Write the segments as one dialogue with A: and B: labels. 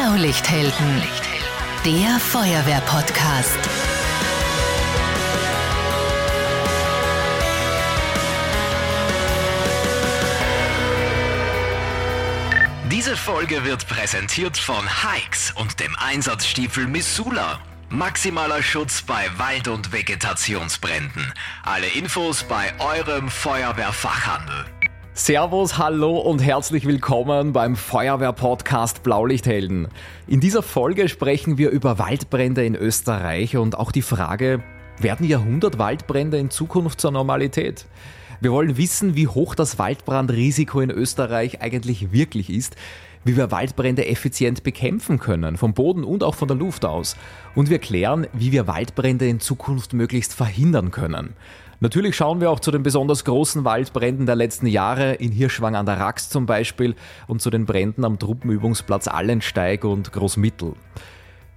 A: Blaulichthelden, der Feuerwehr-Podcast.
B: Diese Folge wird präsentiert von Hikes und dem Einsatzstiefel Missoula. Maximaler Schutz bei Wald- und Vegetationsbränden. Alle Infos bei eurem Feuerwehrfachhandel.
C: Servus, hallo und herzlich willkommen beim Feuerwehr-Podcast Blaulichthelden. In dieser Folge sprechen wir über Waldbrände in Österreich und auch die Frage, werden Jahrhundert-Waldbrände in Zukunft zur Normalität? Wir wollen wissen, wie hoch das Waldbrandrisiko in Österreich eigentlich wirklich ist, wie wir Waldbrände effizient bekämpfen können, vom Boden und auch von der Luft aus. Und wir klären, wie wir Waldbrände in Zukunft möglichst verhindern können. Natürlich schauen wir auch zu den besonders großen Waldbränden der letzten Jahre, in Hirschwang an der Rax zum Beispiel, und zu den Bränden am Truppenübungsplatz Allensteig und Großmittel.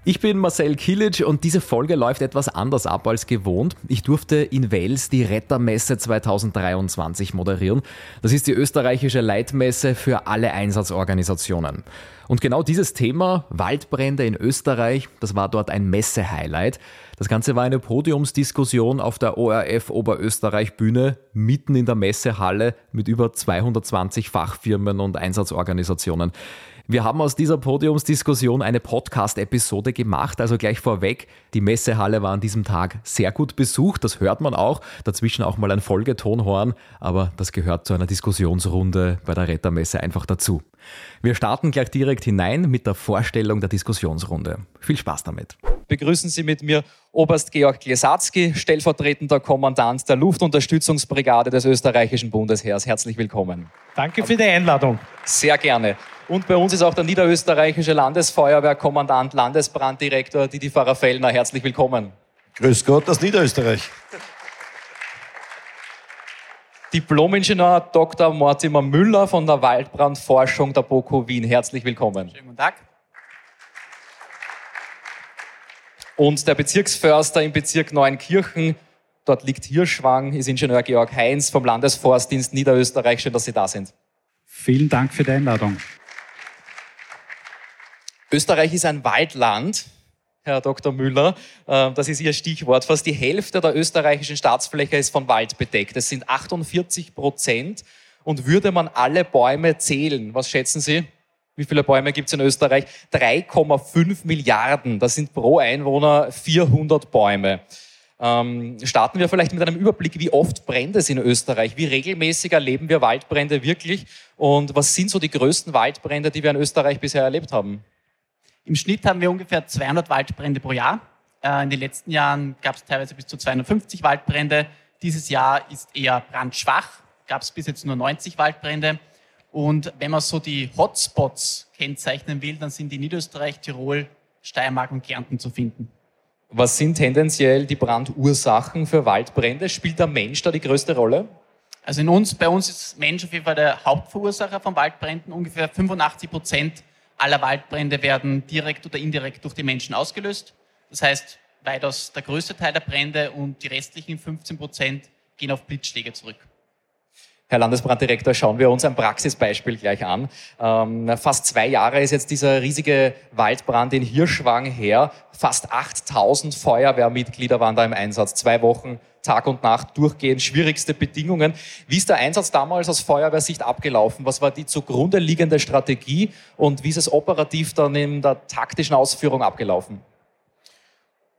C: Ich bin Marcel Kilic und diese Folge läuft etwas anders ab als gewohnt. Ich durfte in Wels die Rettermesse 2023 moderieren. Das ist die österreichische Leitmesse für alle Einsatzorganisationen. Und genau dieses Thema, Waldbrände in Österreich, das war dort ein Messe-Highlight. Das Ganze war eine Podiumsdiskussion auf der ORF Oberösterreich Bühne, mitten in der Messehalle mit über 220 Fachfirmen und Einsatzorganisationen. Wir haben aus dieser Podiumsdiskussion eine Podcast-Episode gemacht, also gleich vorweg, die Messehalle war an diesem Tag sehr gut besucht, das hört man auch, dazwischen auch mal ein Folgetonhorn, aber das gehört zu einer Diskussionsrunde bei der Rettermesse einfach dazu. Wir starten gleich direkt hinein mit der Vorstellung der Diskussionsrunde. Viel Spaß damit.
D: Begrüßen Sie mit mir Oberst Georg Klesatzky, stellvertretender Kommandant der Luftunterstützungsbrigade des österreichischen Bundesheers. Herzlich willkommen.
E: Danke für die Einladung.
D: Sehr gerne. Und bei uns ist auch der niederösterreichische Landesfeuerwehrkommandant, Landesbranddirektor Didi Pfarrer-Fellner. Herzlich willkommen.
F: Grüß Gott aus Niederösterreich.
D: Diplomingenieur Dr. Mortimer Müller von der Waldbrandforschung der BOKU Wien. Herzlich willkommen.
G: Schönen guten Tag.
D: Und der Bezirksförster im Bezirk Neuenkirchen, dort liegt Hirschwang, ist Ingenieur Georg Heinz vom Landesforstdienst Niederösterreich. Schön, dass Sie da sind.
E: Vielen Dank für die Einladung.
D: Österreich ist ein Waldland. Herr Dr. Müller. Äh, das ist Ihr Stichwort. Fast die Hälfte der österreichischen Staatsfläche ist von Wald bedeckt. Das sind 48 Prozent. Und würde man alle Bäume zählen, was schätzen Sie? Wie viele Bäume gibt es in Österreich? 3,5 Milliarden. Das sind pro Einwohner 400 Bäume. Ähm, starten wir vielleicht mit einem Überblick, wie oft brennt es in Österreich? Wie regelmäßig erleben wir Waldbrände wirklich? Und was sind so die größten Waldbrände, die wir in Österreich bisher erlebt haben?
G: Im Schnitt haben wir ungefähr 200 Waldbrände pro Jahr. Äh, in den letzten Jahren gab es teilweise bis zu 250 Waldbrände. Dieses Jahr ist eher brandschwach, gab es bis jetzt nur 90 Waldbrände. Und wenn man so die Hotspots kennzeichnen will, dann sind die Niederösterreich, Tirol, Steiermark und Kärnten zu finden.
D: Was sind tendenziell die Brandursachen für Waldbrände? Spielt der Mensch da die größte Rolle?
G: Also in uns, bei uns ist Mensch auf jeden Fall der Hauptverursacher von Waldbränden. Ungefähr 85 Prozent aller Waldbrände werden direkt oder indirekt durch die Menschen ausgelöst. Das heißt, weitaus der größte Teil der Brände und die restlichen 15 Prozent gehen auf Blitzschläge zurück.
D: Herr Landesbranddirektor, schauen wir uns ein Praxisbeispiel gleich an. Ähm, fast zwei Jahre ist jetzt dieser riesige Waldbrand in Hirschwang her. Fast 8000 Feuerwehrmitglieder waren da im Einsatz. Zwei Wochen Tag und Nacht durchgehend, schwierigste Bedingungen. Wie ist der Einsatz damals aus Feuerwehrsicht abgelaufen? Was war die zugrunde liegende Strategie und wie ist es operativ dann in der taktischen Ausführung abgelaufen?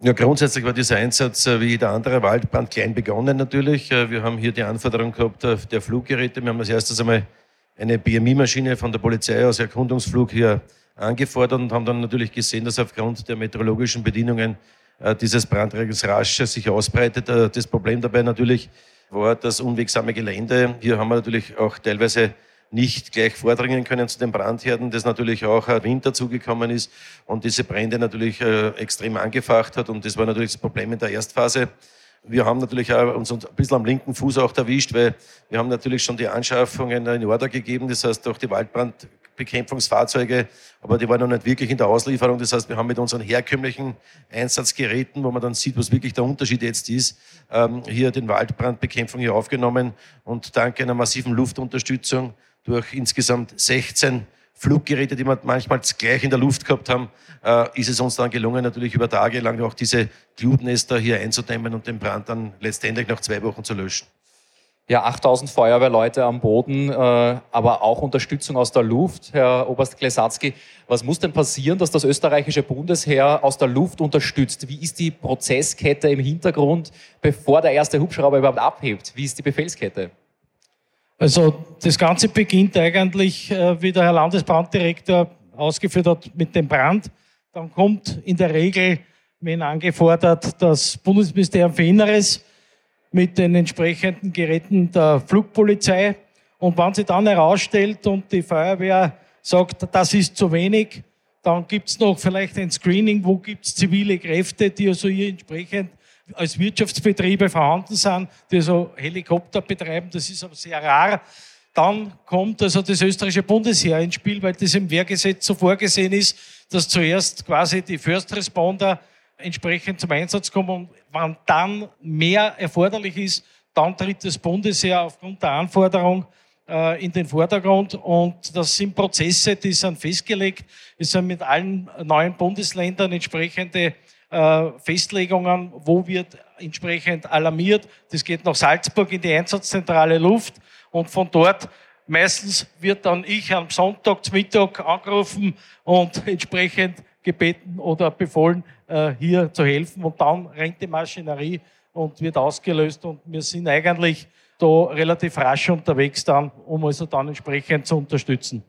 F: Ja, grundsätzlich war dieser Einsatz äh, wie jeder andere Waldbrand klein begonnen natürlich. Äh, wir haben hier die Anforderung gehabt äh, der Fluggeräte. Wir haben als erstes einmal eine BMI-Maschine von der Polizei aus Erkundungsflug hier angefordert und haben dann natürlich gesehen, dass aufgrund der meteorologischen Bedingungen dieses Brandregels rasch sich ausbreitet. Das Problem dabei natürlich war das unwegsame Gelände. Hier haben wir natürlich auch teilweise nicht gleich vordringen können zu den Brandherden, das natürlich auch Wind dazugekommen ist und diese Brände natürlich äh, extrem angefacht hat und das war natürlich das Problem in der Erstphase. Wir haben natürlich auch uns ein bisschen am linken Fuß auch erwischt, weil wir haben natürlich schon die Anschaffungen in Order gegeben, das heißt auch die Waldbrandbekämpfungsfahrzeuge, aber die waren noch nicht wirklich in der Auslieferung. Das heißt, wir haben mit unseren herkömmlichen Einsatzgeräten, wo man dann sieht, was wirklich der Unterschied jetzt ist, ähm, hier den Waldbrandbekämpfung hier aufgenommen und dank einer massiven Luftunterstützung durch insgesamt 16 Fluggeräte, die wir manchmal gleich in der Luft gehabt haben, äh, ist es uns dann gelungen, natürlich über Tage lang auch diese Glutnester hier einzudämmen und den Brand dann letztendlich nach zwei Wochen zu löschen.
D: Ja, 8000 Feuerwehrleute am Boden, äh, aber auch Unterstützung aus der Luft. Herr Oberst Klesatzky, was muss denn passieren, dass das österreichische Bundesheer aus der Luft unterstützt? Wie ist die Prozesskette im Hintergrund, bevor der erste Hubschrauber überhaupt abhebt? Wie ist die Befehlskette?
E: Also das Ganze beginnt eigentlich, äh, wie der Herr Landesbranddirektor ausgeführt hat, mit dem Brand. Dann kommt in der Regel, wenn angefordert, das Bundesministerium für Inneres mit den entsprechenden Geräten der Flugpolizei. Und wenn sie dann herausstellt und die Feuerwehr sagt, das ist zu wenig, dann gibt es noch vielleicht ein Screening, wo gibt es zivile Kräfte, die also hier entsprechend als Wirtschaftsbetriebe vorhanden sind, die so Helikopter betreiben. Das ist aber sehr rar. Dann kommt also das österreichische Bundesheer ins Spiel, weil das im Wehrgesetz so vorgesehen ist, dass zuerst quasi die First Responder entsprechend zum Einsatz kommen und wenn dann mehr erforderlich ist, dann tritt das Bundesheer aufgrund der Anforderung äh, in den Vordergrund und das sind Prozesse, die sind festgelegt. Es sind mit allen neuen Bundesländern entsprechende äh, Festlegungen, wo wird entsprechend alarmiert. Das geht nach Salzburg in die Einsatzzentrale Luft und von dort meistens wird dann ich am Sonntag zum Mittag angerufen und entsprechend gebeten oder befohlen, äh, hier zu helfen. Und dann rennt die Maschinerie und wird ausgelöst. Und wir sind eigentlich da relativ rasch unterwegs dann, um also dann entsprechend zu unterstützen.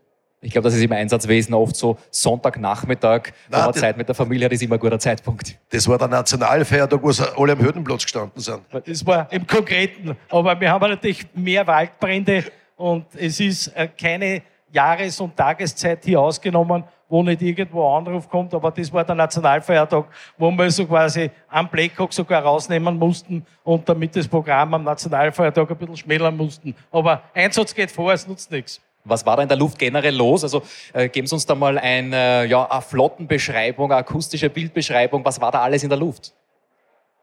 D: Ich glaube, das ist im Einsatzwesen oft so Sonntagnachmittag, wo man Zeit mit der Familie hat, ist immer ein guter Zeitpunkt.
F: Das war der Nationalfeiertag, wo sie alle am Hürdenplatz gestanden sind.
E: Das war im Konkreten. Aber wir haben natürlich mehr Waldbrände und es ist äh, keine Jahres- und Tageszeit hier ausgenommen, wo nicht irgendwo Anruf kommt, aber das war der Nationalfeiertag, wo wir so quasi am Blackhawk sogar rausnehmen mussten und damit das Programm am Nationalfeiertag ein bisschen schmälern mussten. Aber Einsatz geht vor, es nutzt nichts.
D: Was war da in der Luft generell los? Also äh, geben Sie uns da mal ein, äh, ja, eine Flottenbeschreibung, eine akustische Bildbeschreibung. Was war da alles in der Luft?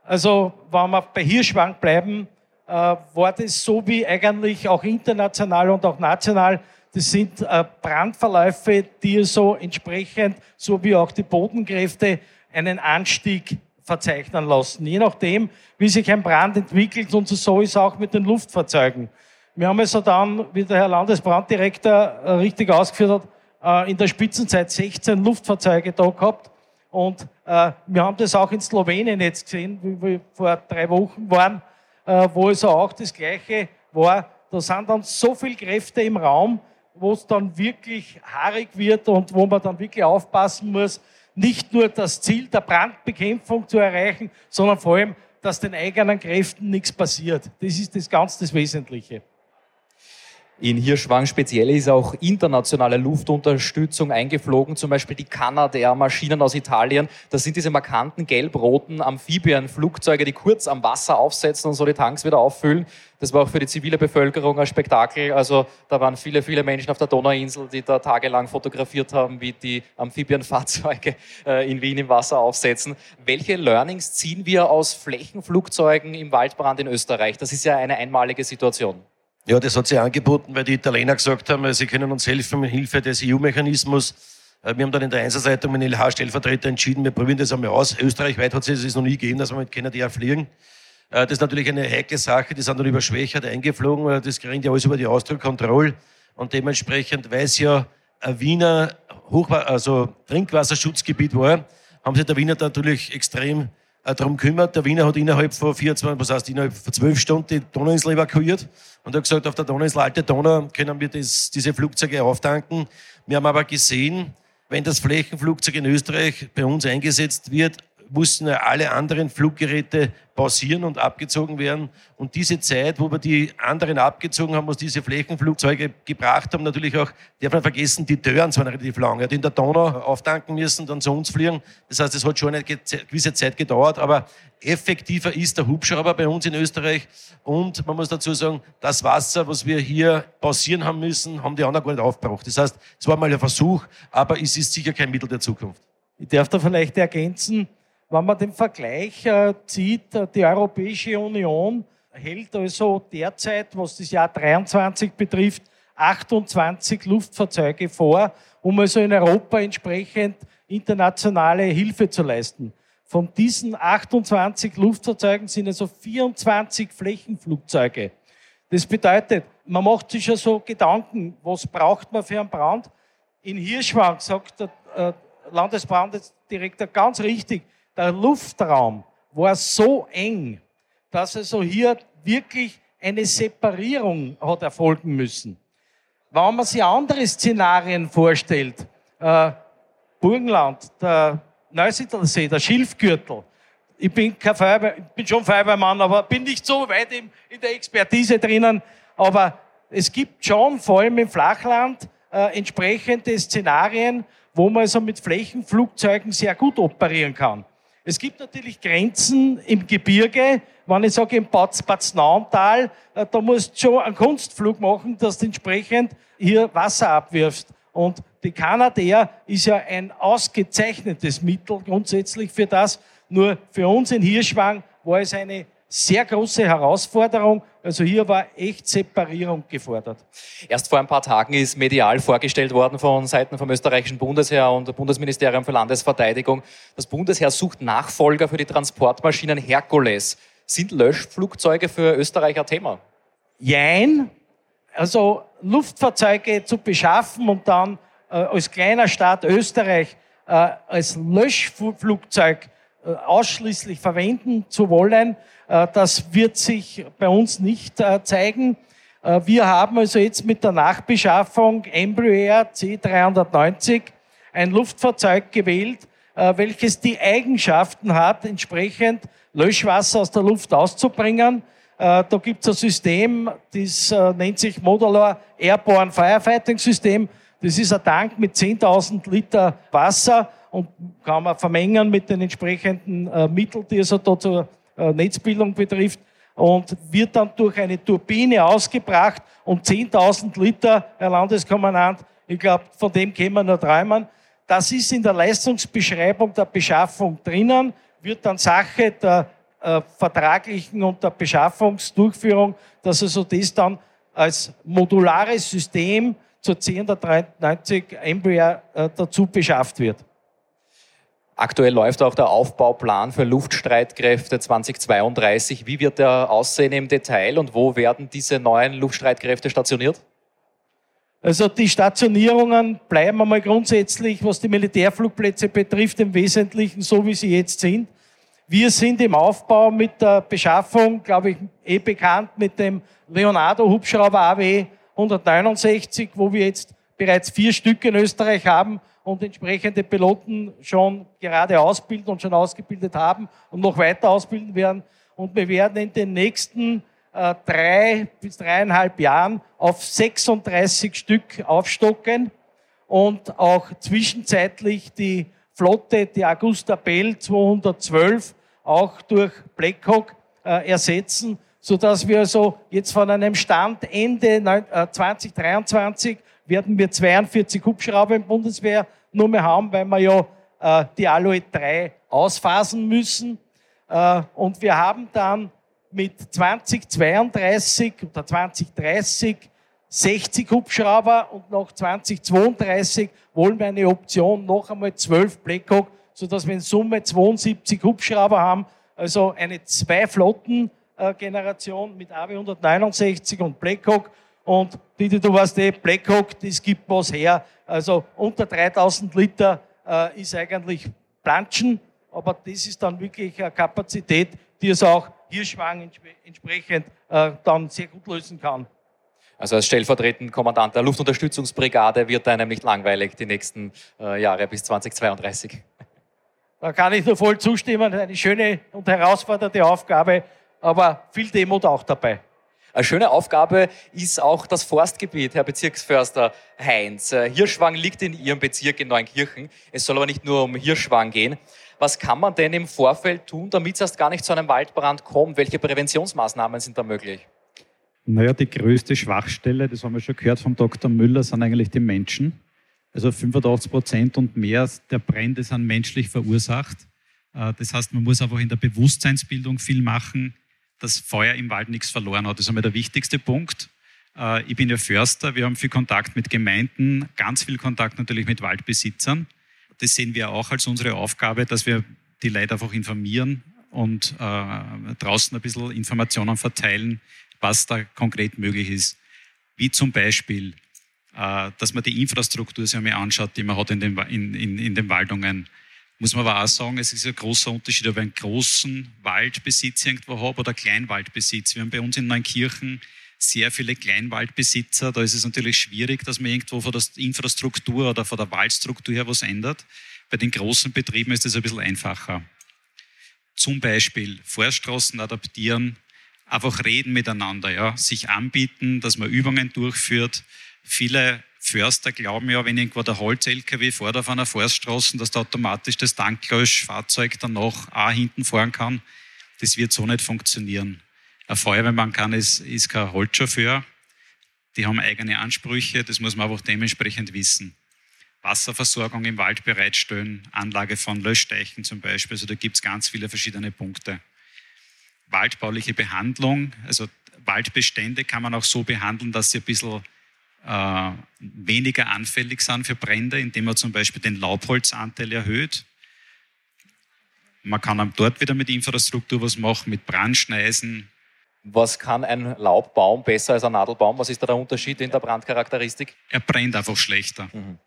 E: Also, wenn wir bei Hirschwang bleiben, äh, war das so wie eigentlich auch international und auch national. Das sind äh, Brandverläufe, die so entsprechend, so wie auch die Bodenkräfte, einen Anstieg verzeichnen lassen. Je nachdem, wie sich ein Brand entwickelt und so ist auch mit den Luftfahrzeugen. Wir haben also dann, wie der Herr Landesbranddirektor äh, richtig ausgeführt hat, äh, in der Spitzenzeit 16 Luftfahrzeuge da gehabt. Und äh, wir haben das auch in Slowenien jetzt gesehen, wie wir vor drei Wochen waren, wo es auch das Gleiche war. Da sind dann so viele Kräfte im Raum, wo es dann wirklich haarig wird und wo man dann wirklich aufpassen muss, nicht nur das Ziel der Brandbekämpfung zu erreichen, sondern vor allem, dass den eigenen Kräften nichts passiert. Das ist das ganz das Wesentliche.
D: In Hirschwang speziell ist auch internationale Luftunterstützung eingeflogen, zum Beispiel die Canadair-Maschinen aus Italien. Das sind diese markanten gelb-roten Amphibienflugzeuge, die kurz am Wasser aufsetzen und so die Tanks wieder auffüllen. Das war auch für die zivile Bevölkerung ein Spektakel. Also da waren viele, viele Menschen auf der Donauinsel, die da tagelang fotografiert haben, wie die Amphibienfahrzeuge äh, in Wien im Wasser aufsetzen. Welche Learnings ziehen wir aus Flächenflugzeugen im Waldbrand in Österreich? Das ist ja eine einmalige Situation.
F: Ja, das hat sich angeboten, weil die Italiener gesagt haben, sie können uns helfen mit Hilfe des EU-Mechanismus. Äh, wir haben dann in der Einsatzleitung mit LH-Stellvertreter entschieden, wir probieren das einmal aus. Österreichweit hat es noch nie gegeben, dass wir mit Canada fliegen. Äh, das ist natürlich eine heikle Sache, die sind dann über Schwächert eingeflogen, das kriegen ja alles über die Austro-Control. Und dementsprechend, weil es ja ein Wiener Hochwa also Trinkwasserschutzgebiet war, haben sich der Wiener natürlich extrem äh, darum kümmert. Der Wiener hat innerhalb von 24, was heißt innerhalb von 12 Stunden die Donauinsel evakuiert und hat gesagt, auf der Donauinsel Alte Donau können wir das, diese Flugzeuge auftanken. Wir haben aber gesehen, wenn das Flächenflugzeug in Österreich bei uns eingesetzt wird, mussten alle anderen Fluggeräte pausieren und abgezogen werden. Und diese Zeit, wo wir die anderen abgezogen haben, was diese Flächenflugzeuge gebracht haben, natürlich auch, darf man vergessen, die Dörren waren relativ lang. Er hat in der Donau auftanken müssen, dann zu uns fliegen. Das heißt, es hat schon eine gewisse Zeit gedauert, aber effektiver ist der Hubschrauber bei uns in Österreich. Und man muss dazu sagen, das Wasser, was wir hier pausieren haben müssen, haben die anderen gar nicht aufgebraucht. Das heißt, es war mal ein Versuch, aber es ist sicher kein Mittel der Zukunft.
E: Ich darf da vielleicht ergänzen, wenn man den Vergleich äh, zieht, äh, die Europäische Union hält also derzeit, was das Jahr 23 betrifft, 28 Luftfahrzeuge vor, um also in Europa entsprechend internationale Hilfe zu leisten. Von diesen 28 Luftfahrzeugen sind also 24 Flächenflugzeuge. Das bedeutet, man macht sich ja so Gedanken, was braucht man für einen Brand? In Hirschwang sagt der äh, Landesbranddirektor ganz richtig, der Luftraum war so eng, dass also hier wirklich eine Separierung hat erfolgen müssen. Wenn man sich andere Szenarien vorstellt, äh, Burgenland, der Neusiedlersee, der Schilfgürtel, ich bin, kein Feuerwehr, ich bin schon Feuerwehrmann, aber bin nicht so weit in, in der Expertise drinnen. Aber es gibt schon, vor allem im Flachland, äh, entsprechende Szenarien, wo man also mit Flächenflugzeugen sehr gut operieren kann. Es gibt natürlich Grenzen im Gebirge. Wenn ich sage im Bad, Bad Nauntal, äh, da musst du schon einen Kunstflug machen, dass du entsprechend hier Wasser abwirfst. Und die Kanadair ist ja ein ausgezeichnetes Mittel grundsätzlich für das. Nur für uns in Hirschwang war es eine sehr große Herausforderung. Also hier war echt Separierung gefordert.
D: Erst vor ein paar Tagen ist medial vorgestellt worden von Seiten vom österreichischen Bundesheer und dem Bundesministerium für Landesverteidigung. Das Bundesheer sucht Nachfolger für die Transportmaschinen Herkules. Sind Löschflugzeuge für Österreich ein Thema?
E: Jein. Also Luftfahrzeuge zu beschaffen und dann äh, als kleiner Staat Österreich äh, als Löschflugzeug äh, ausschließlich verwenden zu wollen, das wird sich bei uns nicht äh, zeigen. Wir haben also jetzt mit der Nachbeschaffung Embraer C390 ein Luftfahrzeug gewählt, welches die Eigenschaften hat, entsprechend Löschwasser aus der Luft auszubringen. Da gibt es ein System, das nennt sich Modular Airborne Firefighting System. Das ist ein Tank mit 10.000 Liter Wasser und kann man vermengen mit den entsprechenden äh, Mitteln, die also da zur äh, Netzbildung betrifft und wird dann durch eine Turbine ausgebracht und 10.000 Liter, Herr Landeskommandant, ich glaube, von dem können wir nur träumen. Das ist in der Leistungsbeschreibung der Beschaffung drinnen, wird dann Sache der äh, vertraglichen und der Beschaffungsdurchführung, dass also das dann als modulares System zur 1093 Embraer äh, dazu beschafft wird.
D: Aktuell läuft auch der Aufbauplan für Luftstreitkräfte 2032. Wie wird der aussehen im Detail und wo werden diese neuen Luftstreitkräfte stationiert?
E: Also die Stationierungen bleiben einmal grundsätzlich, was die Militärflugplätze betrifft, im Wesentlichen so, wie sie jetzt sind. Wir sind im Aufbau mit der Beschaffung, glaube ich, eh bekannt mit dem Leonardo-Hubschrauber AW 169, wo wir jetzt bereits vier Stück in Österreich haben und entsprechende Piloten schon gerade ausbilden und schon ausgebildet haben und noch weiter ausbilden werden. Und wir werden in den nächsten äh, drei bis dreieinhalb Jahren auf 36 Stück aufstocken und auch zwischenzeitlich die Flotte, die Augusta Bell 212, auch durch Blackhawk äh, ersetzen, so dass wir also jetzt von einem Stand Ende 2023 werden wir 42 Hubschrauber im Bundeswehr nur mehr haben, weil wir ja äh, die Aloe 3 ausphasen müssen. Äh, und wir haben dann mit 2032 oder 2030 60 Hubschrauber und nach 2032 wollen wir eine Option noch einmal 12 Blackhawk, sodass wir in Summe 72 Hubschrauber haben, also eine Zwei-Flotten-Generation mit AW 169 und Blackhawk und Didi, du weißt eh, Blackhawk, das gibt was her. Also unter 3000 Liter äh, ist eigentlich Planschen, aber das ist dann wirklich eine Kapazität, die es auch Hirschwang entsprechend äh, dann sehr gut lösen kann.
D: Also als stellvertretender Kommandant der Luftunterstützungsbrigade wird einem nicht langweilig die nächsten äh, Jahre bis 2032.
E: Da kann ich nur voll zustimmen. Eine schöne und herausfordernde Aufgabe, aber viel Demut auch dabei.
D: Eine schöne Aufgabe ist auch das Forstgebiet, Herr Bezirksförster Heinz. Äh, Hirschwang liegt in Ihrem Bezirk in Neunkirchen. Es soll aber nicht nur um Hirschwang gehen. Was kann man denn im Vorfeld tun, damit es erst gar nicht zu einem Waldbrand kommt? Welche Präventionsmaßnahmen sind da möglich?
H: Naja, die größte Schwachstelle, das haben wir schon gehört vom Dr. Müller, sind eigentlich die Menschen. Also 85 Prozent und mehr der Brände sind menschlich verursacht. Äh, das heißt, man muss einfach in der Bewusstseinsbildung viel machen dass Feuer im Wald nichts verloren hat. Das ist einmal der wichtigste Punkt. Äh, ich bin ja Förster, wir haben viel Kontakt mit Gemeinden, ganz viel Kontakt natürlich mit Waldbesitzern. Das sehen wir auch als unsere Aufgabe, dass wir die Leute einfach informieren und äh, draußen ein bisschen Informationen verteilen, was da konkret möglich ist. Wie zum Beispiel, äh, dass man die Infrastruktur sich einmal anschaut, die man hat in den, in, in, in den Waldungen. Muss man aber auch sagen, es ist ein großer Unterschied, ob ich einen großen Waldbesitz irgendwo habe oder Kleinwaldbesitz. Wir haben bei uns in Neunkirchen sehr viele Kleinwaldbesitzer. Da ist es natürlich schwierig, dass man irgendwo von der Infrastruktur oder von der Waldstruktur her was ändert. Bei den großen Betrieben ist das ein bisschen einfacher. Zum Beispiel Forststraßen adaptieren, einfach reden miteinander, ja, sich anbieten, dass man Übungen durchführt. Viele Förster glauben ja, wenn irgendwo der Holz-LKW fährt auf einer Forststraße, dass da automatisch das Tanklöschfahrzeug dann noch auch hinten fahren kann. Das wird so nicht funktionieren. Ein Feuerwehrmann kann ist, ist kein Holzchauffeur. Die haben eigene Ansprüche, das muss man einfach dementsprechend wissen. Wasserversorgung im Wald bereitstellen, Anlage von Löschteichen zum Beispiel. Also da gibt es ganz viele verschiedene Punkte. Waldbauliche Behandlung, also Waldbestände kann man auch so behandeln, dass sie ein bisschen äh, weniger anfällig sind für Brände, indem man zum Beispiel den Laubholzanteil erhöht. Man kann dort wieder mit Infrastruktur was machen, mit Brandschneisen.
D: Was kann ein Laubbaum besser als ein Nadelbaum? Was ist da der Unterschied in der Brandcharakteristik?
H: Er brennt einfach schlechter. Mhm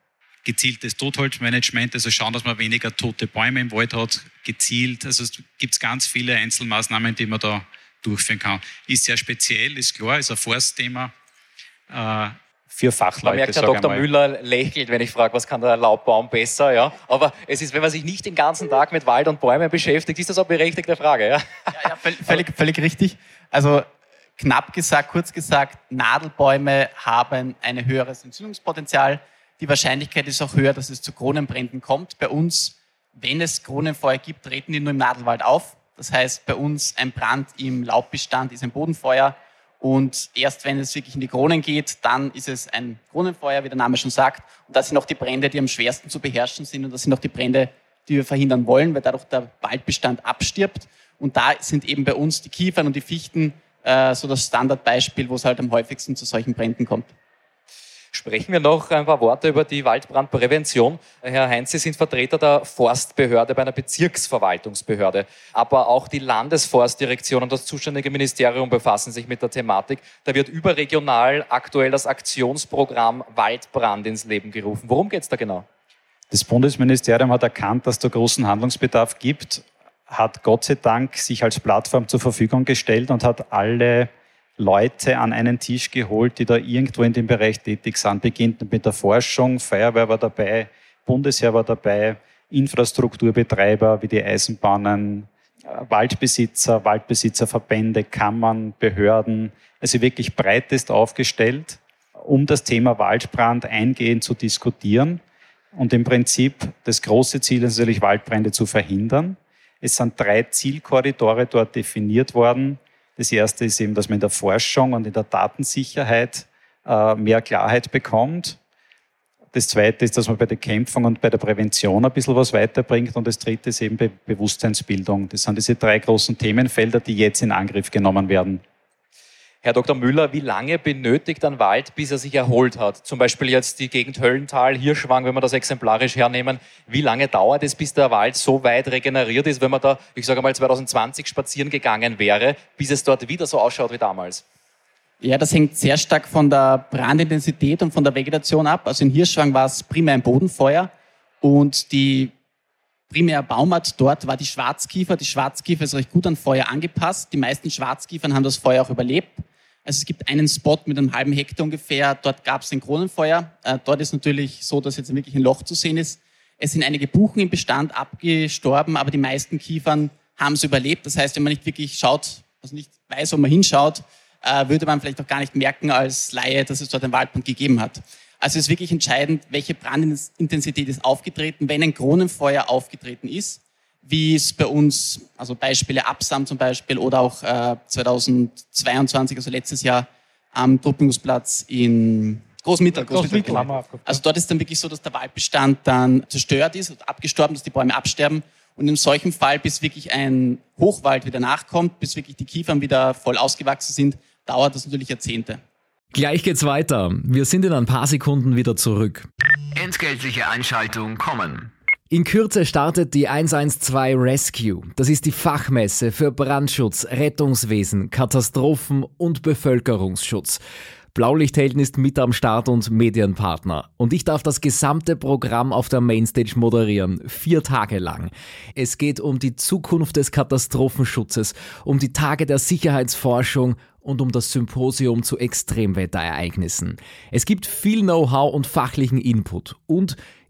H: gezieltes Totholzmanagement, also schauen, dass man weniger tote Bäume im Wald hat, gezielt. Also es gibt ganz viele Einzelmaßnahmen, die man da durchführen kann. Ist sehr speziell, ist klar, ist ein Forstthema. Äh, für Fachleute. Man
D: merkt, Herr Dr. Müller lächelt, wenn ich frage, was kann der Laubbaum besser, ja. Aber es ist, wenn man sich nicht den ganzen Tag mit Wald und Bäumen beschäftigt, ist das eine berechtigte Frage, ja.
G: Ja, ja völlig, völlig richtig. Also knapp gesagt, kurz gesagt, Nadelbäume haben ein höheres Entzündungspotenzial die Wahrscheinlichkeit ist auch höher, dass es zu Kronenbränden kommt. Bei uns, wenn es Kronenfeuer gibt, treten die nur im Nadelwald auf. Das heißt, bei uns ein Brand im Laubbestand ist ein Bodenfeuer. Und erst wenn es wirklich in die Kronen geht, dann ist es ein Kronenfeuer, wie der Name schon sagt. Und das sind auch die Brände, die am schwersten zu beherrschen sind. Und das sind auch die Brände, die wir verhindern wollen, weil dadurch der Waldbestand abstirbt. Und da sind eben bei uns die Kiefern und die Fichten äh, so das Standardbeispiel, wo es halt am häufigsten zu solchen Bränden kommt.
D: Sprechen wir noch ein paar Worte über die Waldbrandprävention. Herr Heinz, Sie sind Vertreter der Forstbehörde bei einer Bezirksverwaltungsbehörde. Aber auch die Landesforstdirektion und das zuständige Ministerium befassen sich mit der Thematik. Da wird überregional aktuell das Aktionsprogramm Waldbrand ins Leben gerufen. Worum geht es da genau?
H: Das Bundesministerium hat erkannt, dass da großen Handlungsbedarf gibt, hat Gott sei Dank sich als Plattform zur Verfügung gestellt und hat alle Leute an einen Tisch geholt, die da irgendwo in dem Bereich tätig sind. Beginnt mit der Forschung, Feuerwehr war dabei, Bundesheer war dabei, Infrastrukturbetreiber wie die Eisenbahnen, äh, Waldbesitzer, Waldbesitzerverbände, Kammern, Behörden, also wirklich breitest aufgestellt, um das Thema Waldbrand eingehend zu diskutieren. Und im Prinzip das große Ziel ist natürlich, Waldbrände zu verhindern. Es sind drei Zielkorridore dort definiert worden. Das erste ist eben, dass man in der Forschung und in der Datensicherheit äh, mehr Klarheit bekommt. Das zweite ist, dass man bei der Kämpfung und bei der Prävention ein bisschen was weiterbringt. Und das dritte ist eben Be Bewusstseinsbildung. Das sind diese drei großen Themenfelder, die jetzt in Angriff genommen werden.
D: Herr Dr. Müller, wie lange benötigt ein Wald, bis er sich erholt hat? Zum Beispiel jetzt die Gegend Höllental, Hirschwang, wenn wir das exemplarisch hernehmen. Wie lange dauert es, bis der Wald so weit regeneriert ist, wenn man da, ich sage mal, 2020 spazieren gegangen wäre, bis es dort wieder so ausschaut wie damals?
G: Ja, das hängt sehr stark von der Brandintensität und von der Vegetation ab. Also in Hirschwang war es primär ein Bodenfeuer und die primär Baumart dort war die Schwarzkiefer. Die Schwarzkiefer ist recht gut an Feuer angepasst. Die meisten Schwarzkiefern haben das Feuer auch überlebt. Also es gibt einen Spot mit einem halben Hektar ungefähr, dort gab es ein Kronenfeuer. Äh, dort ist natürlich so, dass jetzt wirklich ein Loch zu sehen ist. Es sind einige Buchen im Bestand abgestorben, aber die meisten Kiefern haben es überlebt. Das heißt, wenn man nicht wirklich schaut, also nicht weiß, wo man hinschaut, äh, würde man vielleicht auch gar nicht merken als Laie, dass es dort einen Waldbrand gegeben hat. Also es ist wirklich entscheidend, welche Brandintensität ist aufgetreten. Wenn ein Kronenfeuer aufgetreten ist, wie es bei uns, also Beispiele Absam zum Beispiel oder auch äh, 2022, also letztes Jahr am Truppingsplatz in Großmittel. Großmittel. Also dort ist dann wirklich so, dass der Waldbestand dann zerstört ist, abgestorben, dass die Bäume absterben. Und in solchem Fall, bis wirklich ein Hochwald wieder nachkommt, bis wirklich die Kiefern wieder voll ausgewachsen sind, dauert das natürlich Jahrzehnte.
C: Gleich geht's weiter. Wir sind in ein paar Sekunden wieder zurück.
B: Entgeltliche Einschaltung kommen.
C: In Kürze startet die 112 Rescue. Das ist die Fachmesse für Brandschutz, Rettungswesen, Katastrophen und Bevölkerungsschutz. Blaulichthelden ist mit am Start und Medienpartner. Und ich darf das gesamte Programm auf der Mainstage moderieren. Vier Tage lang. Es geht um die Zukunft des Katastrophenschutzes, um die Tage der Sicherheitsforschung und um das Symposium zu Extremwetterereignissen. Es gibt viel Know-how und fachlichen Input und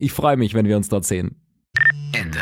C: Ich freue mich, wenn wir uns dort sehen.
B: Ende.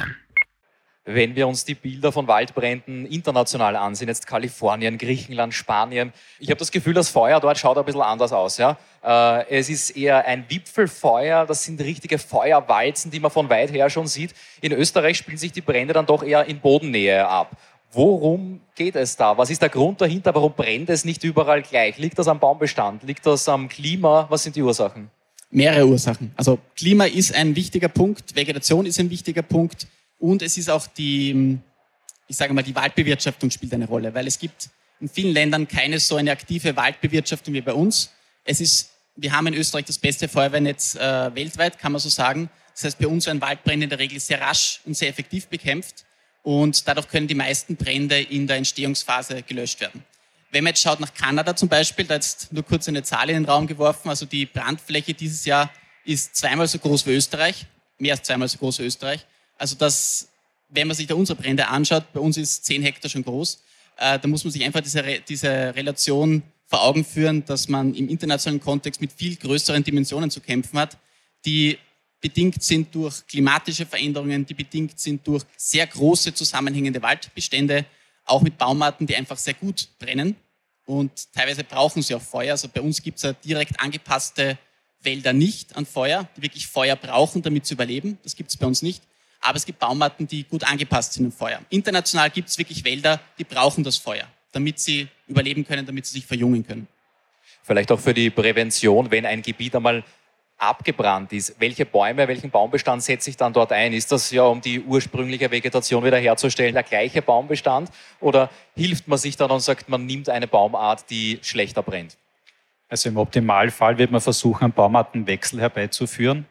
D: Wenn wir uns die Bilder von Waldbränden international ansehen, jetzt Kalifornien, Griechenland, Spanien, ich habe das Gefühl, das Feuer dort schaut ein bisschen anders aus. Ja? Äh, es ist eher ein Wipfelfeuer, das sind richtige Feuerwalzen, die man von weit her schon sieht. In Österreich spielen sich die Brände dann doch eher in Bodennähe ab. Worum geht es da? Was ist der Grund dahinter? Warum brennt es nicht überall gleich? Liegt das am Baumbestand? Liegt das am Klima? Was sind die Ursachen?
G: Mehrere Ursachen. Also Klima ist ein wichtiger Punkt, Vegetation ist ein wichtiger Punkt und es ist auch die, ich sage mal, die Waldbewirtschaftung spielt eine Rolle, weil es gibt in vielen Ländern keine so eine aktive Waldbewirtschaftung wie bei uns. Es ist, wir haben in Österreich das beste Feuerwehrnetz äh, weltweit, kann man so sagen. Das heißt, bei uns werden Waldbrände in der Regel sehr rasch und sehr effektiv bekämpft und dadurch können die meisten Brände in der Entstehungsphase gelöscht werden. Wenn man jetzt schaut nach Kanada zum Beispiel, da jetzt nur kurz eine Zahl in den Raum geworfen, also die Brandfläche dieses Jahr ist zweimal so groß wie Österreich, mehr als zweimal so groß wie Österreich. Also das, wenn man sich da unsere Brände anschaut, bei uns ist 10 Hektar schon groß, äh, da muss man sich einfach diese, diese Relation vor Augen führen, dass man im internationalen Kontext mit viel größeren Dimensionen zu kämpfen hat, die bedingt sind durch klimatische Veränderungen, die bedingt sind durch sehr große zusammenhängende Waldbestände, auch mit Baumarten, die einfach sehr gut brennen. Und teilweise brauchen sie auch Feuer. Also bei uns gibt es ja direkt angepasste Wälder nicht an Feuer, die wirklich Feuer brauchen, damit sie überleben. Das gibt es bei uns nicht. Aber es gibt Baumarten, die gut angepasst sind an Feuer. International gibt es wirklich Wälder, die brauchen das Feuer, damit sie überleben können, damit sie sich verjüngen können.
D: Vielleicht auch für die Prävention, wenn ein Gebiet einmal abgebrannt ist, welche Bäume, welchen Baumbestand setze ich dann dort ein? Ist das ja, um die ursprüngliche Vegetation wiederherzustellen, der gleiche Baumbestand? Oder hilft man sich dann und sagt, man nimmt eine Baumart, die schlechter brennt?
H: Also im Optimalfall wird man versuchen, einen Baumartenwechsel herbeizuführen.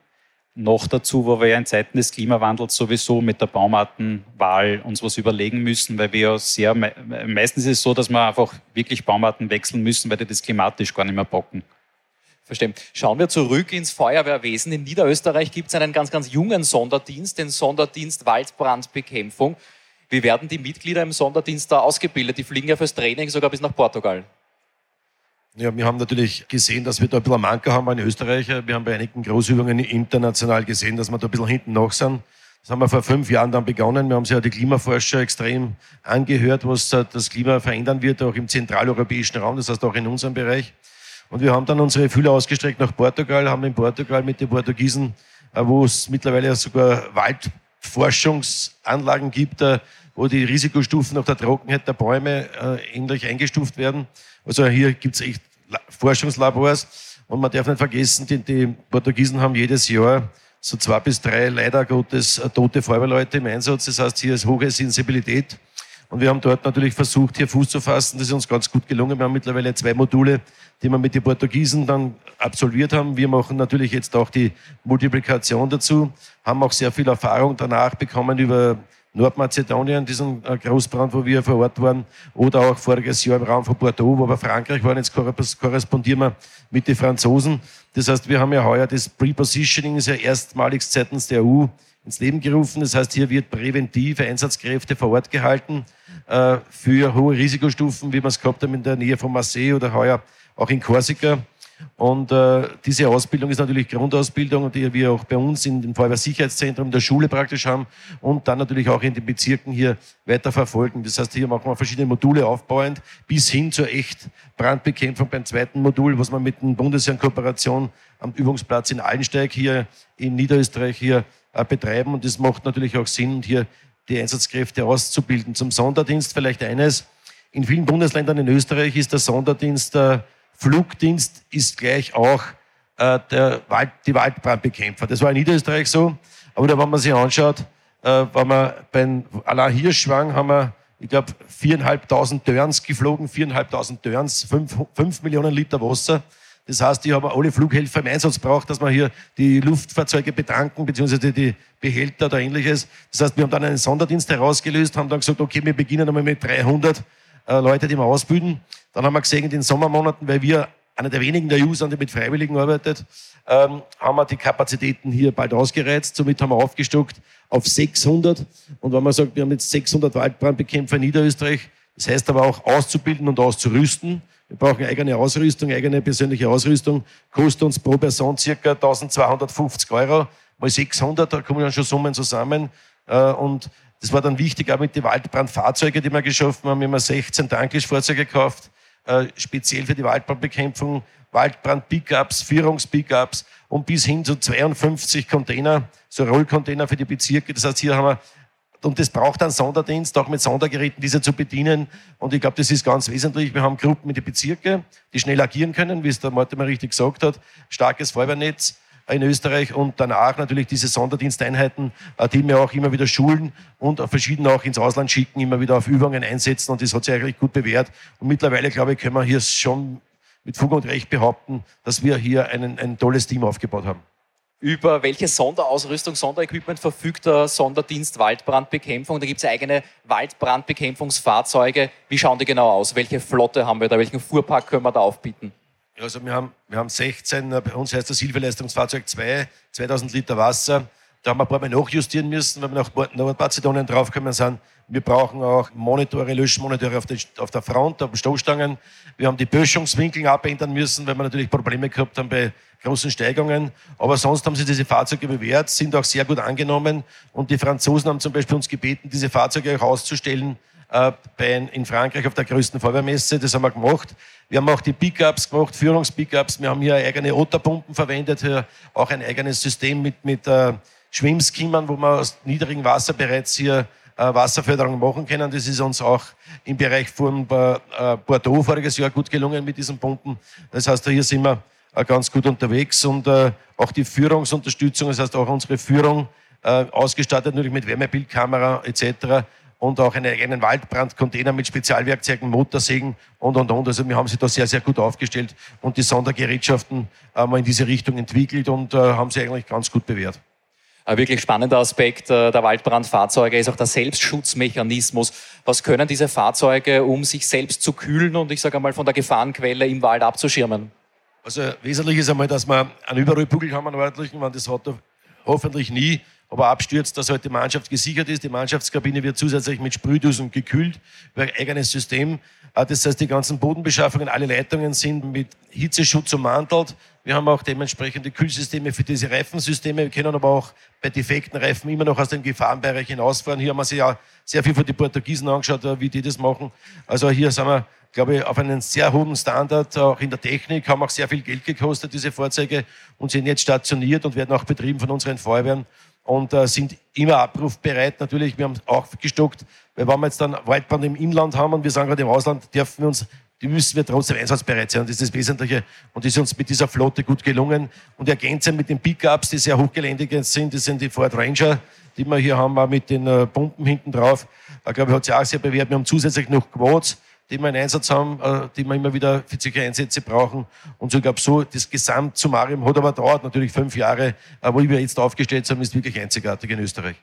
H: Noch dazu, wo wir ja in Zeiten des Klimawandels sowieso mit der Baumartenwahl uns was überlegen müssen, weil wir ja sehr, meistens ist es so, dass wir einfach wirklich Baumarten wechseln müssen, weil die das klimatisch gar nicht mehr bocken.
D: Verstehen. Schauen wir zurück ins Feuerwehrwesen. In Niederösterreich gibt es einen ganz, ganz jungen Sonderdienst, den Sonderdienst Waldbrandbekämpfung. Wie werden die Mitglieder im Sonderdienst da ausgebildet? Die fliegen ja fürs Training sogar bis nach Portugal.
F: Ja, wir haben natürlich gesehen, dass wir da ein bisschen Manko haben in Österreich. Wir haben bei einigen Großübungen international gesehen, dass wir da ein bisschen hinten nach sind. Das haben wir vor fünf Jahren dann begonnen. Wir haben sich ja die Klimaforscher extrem angehört, was das Klima verändern wird, auch im zentraleuropäischen Raum, das heißt auch in unserem Bereich. Und wir haben dann unsere Fühler ausgestreckt nach Portugal, haben in Portugal mit den Portugiesen, äh, wo es mittlerweile sogar Waldforschungsanlagen gibt, äh, wo die Risikostufen nach der Trockenheit der Bäume äh, ähnlich eingestuft werden. Also hier gibt es echt Forschungslabors. Und man darf nicht vergessen, die, die Portugiesen haben jedes Jahr so zwei bis drei leider Gottes tote Feuerwehrleute im Einsatz. Das heißt, hier ist hohe Sensibilität. Und wir haben dort natürlich versucht, hier Fuß zu fassen. Das ist uns ganz gut gelungen. Wir haben mittlerweile zwei Module, die wir mit den Portugiesen dann absolviert haben. Wir machen natürlich jetzt auch die Multiplikation dazu, haben auch sehr viel Erfahrung danach bekommen über Nordmazedonien, diesen äh, Großbrand, wo wir vor Ort waren, oder auch voriges Jahr im Raum von Bordeaux, wo wir Frankreich waren. Jetzt korrespondieren wir mit den Franzosen. Das heißt, wir haben ja heuer das Prepositioning, ist ja erstmalig seitens der EU ins Leben gerufen. Das heißt, hier wird präventive Einsatzkräfte vor Ort gehalten äh, für hohe Risikostufen, wie wir es gehabt haben in der Nähe von Marseille oder heuer auch in Korsika. Und äh, diese Ausbildung ist natürlich Grundausbildung, die wir auch bei uns in dem Feuerwehrsicherheitszentrum der Schule praktisch haben und dann natürlich auch in den Bezirken hier weiter verfolgen. Das heißt, hier machen wir verschiedene Module aufbauend bis hin zur echt Brandbekämpfung beim zweiten Modul, was wir mit dem Bundesheer Kooperation am Übungsplatz in Allensteig hier in Niederösterreich hier betreiben. Und das macht natürlich auch Sinn, hier die Einsatzkräfte auszubilden. Zum Sonderdienst vielleicht eines. In vielen Bundesländern in Österreich ist der Sonderdienst, der Flugdienst ist gleich auch äh, der Wald, die Waldbrandbekämpfer. Das war in Niederösterreich so. Aber wenn man sich anschaut, äh, wenn wir beim Alain Hirschwang haben wir, ich glaube, viereinhalbtausend Dörns geflogen, viereinhalbtausend Dörns, fünf, fünf Millionen Liter Wasser. Das heißt, die haben alle Flughelfer im Einsatz braucht, dass wir hier die Luftfahrzeuge betanken, beziehungsweise die Behälter oder ähnliches. Das heißt, wir haben dann einen Sonderdienst herausgelöst, haben dann gesagt, okay, wir beginnen einmal mit 300 äh, Leute, die wir ausbilden. Dann haben wir gesehen, in den Sommermonaten, weil wir einer der wenigen der EU sind, die mit Freiwilligen arbeitet, ähm, haben wir die Kapazitäten hier bald ausgereizt. Somit haben wir aufgestockt auf 600. Und wenn man sagt, wir haben jetzt 600 Waldbrandbekämpfer in Niederösterreich, das heißt aber auch auszubilden und auszurüsten. Wir brauchen eigene Ausrüstung, eigene persönliche Ausrüstung. Kostet uns pro Person circa 1250 Euro. Mal 600, da kommen dann schon Summen zusammen. Äh, und das war dann wichtig, auch mit den Waldbrandfahrzeugen, die wir geschaffen haben. Wir haben 16 Tanklischfahrzeuge gekauft, äh, speziell für die Waldbrandbekämpfung. Waldbrand-Pickups, Führungs-Pickups und bis hin zu 52 Container, so Rollcontainer für die Bezirke. Das heißt, hier haben wir und das braucht einen Sonderdienst, auch mit Sondergeräten, diese zu bedienen. Und ich glaube, das ist ganz wesentlich. Wir haben Gruppen mit den Bezirke, die schnell agieren können, wie es der Martin mal richtig gesagt hat. Starkes Feuerwehrnetz in Österreich und danach natürlich diese Sonderdiensteinheiten, äh, die wir auch immer wieder schulen und verschieden auch ins Ausland schicken, immer wieder auf Übungen einsetzen. Und das hat sich eigentlich gut bewährt. Und mittlerweile, glaube ich, können wir hier schon mit Fug und Recht behaupten, dass wir hier einen, ein tolles Team aufgebaut haben.
D: Über welche Sonderausrüstung, Sonderequipment verfügt der Sonderdienst Waldbrandbekämpfung? Da gibt es eigene Waldbrandbekämpfungsfahrzeuge. Wie schauen die genau aus? Welche Flotte haben wir da? Welchen Fuhrpark können wir da aufbieten?
F: Also wir haben, wir haben 16, bei uns heißt das Hilfeleistungsfahrzeug 2, 2000 Liter Wasser. Da haben wir ein paar Mal nachjustieren müssen, weil wir nach Nordmazedonien draufgekommen sind. Wir brauchen auch Monitore, Löschmonitore auf, auf der Front, auf den Stoßstangen. Wir haben die Böschungswinkel abändern müssen, weil wir natürlich Probleme gehabt haben bei großen Steigungen. Aber sonst haben sie diese Fahrzeuge bewährt, sind auch sehr gut angenommen. Und die Franzosen haben zum Beispiel uns gebeten, diese Fahrzeuge auch auszustellen äh, bei, in Frankreich auf der größten Feuerwehrmesse. Das haben wir gemacht. Wir haben auch die Pickups gemacht, Führungspickups. Wir haben hier eigene Otterpumpen verwendet, hier auch ein eigenes System mit, mit äh, Schwimmskimmern, wo wir aus niedrigem Wasser bereits hier äh, Wasserförderung machen können. Das ist uns auch im Bereich von äh, Bordeaux voriges Jahr gut gelungen mit diesen Pumpen. Das heißt, hier sind wir äh, ganz gut unterwegs und auch die Führungsunterstützung, das heißt auch unsere Führung ausgestattet natürlich mit Wärmebildkamera etc. Und auch einen eigenen Waldbrandcontainer mit Spezialwerkzeugen, Motorsägen und, und, und. Also wir haben sie da sehr, sehr gut aufgestellt und die Sondergerätschaften mal in diese Richtung entwickelt und haben sie eigentlich ganz gut bewährt.
D: Ein wirklich spannender Aspekt äh, der Waldbrandfahrzeuge ist auch der Selbstschutzmechanismus. Was können diese Fahrzeuge, um sich selbst zu kühlen und ich sage einmal von der Gefahrenquelle im Wald abzuschirmen?
F: Also wesentlich ist einmal, dass wir einen Überrollbuckel haben, einen ordentlichen, wenn das Auto hoffentlich nie aber abstürzt, dass halt die Mannschaft gesichert ist. Die Mannschaftskabine wird zusätzlich mit Sprühdosen gekühlt über eigenes System. Äh, das heißt, die ganzen Bodenbeschaffungen, alle Leitungen sind mit Hitzeschutz ummantelt. Wir haben auch dementsprechende Kühlsysteme für diese Reifensysteme. Wir können aber auch bei defekten Reifen immer noch aus dem Gefahrenbereich hinausfahren. Hier haben wir sich ja sehr viel von den Portugiesen angeschaut, äh, wie die das machen. Also hier sind wir, glaube ich, auf einem sehr hohen Standard, auch in der Technik, haben auch sehr viel Geld gekostet, diese Fahrzeuge, und sind jetzt stationiert und werden auch betrieben von unseren Feuerwehren und äh, sind immer abrufbereit. Natürlich, wir haben auch gestockt, weil wenn wir jetzt dann Waldbrand im Inland haben und wir sagen gerade im Ausland, dürfen wir uns die müssen wir trotzdem einsatzbereit sein. Das ist das Wesentliche. Und das ist uns mit dieser Flotte gut gelungen. Und ergänzen mit den Pickups, die sehr hochgeländig sind, das sind die Ford Ranger, die wir hier haben, auch mit den äh, Pumpen hinten drauf. Ich glaube, hat sich auch sehr bewährt. Wir haben zusätzlich noch Quads, die wir in Einsatz haben, äh, die wir immer wieder für solche Einsätze brauchen. Und so, ich glaube, so das Gesamtsummarium hat aber dauert natürlich fünf Jahre. Äh, wo wir jetzt aufgestellt sind, ist wirklich einzigartig in Österreich.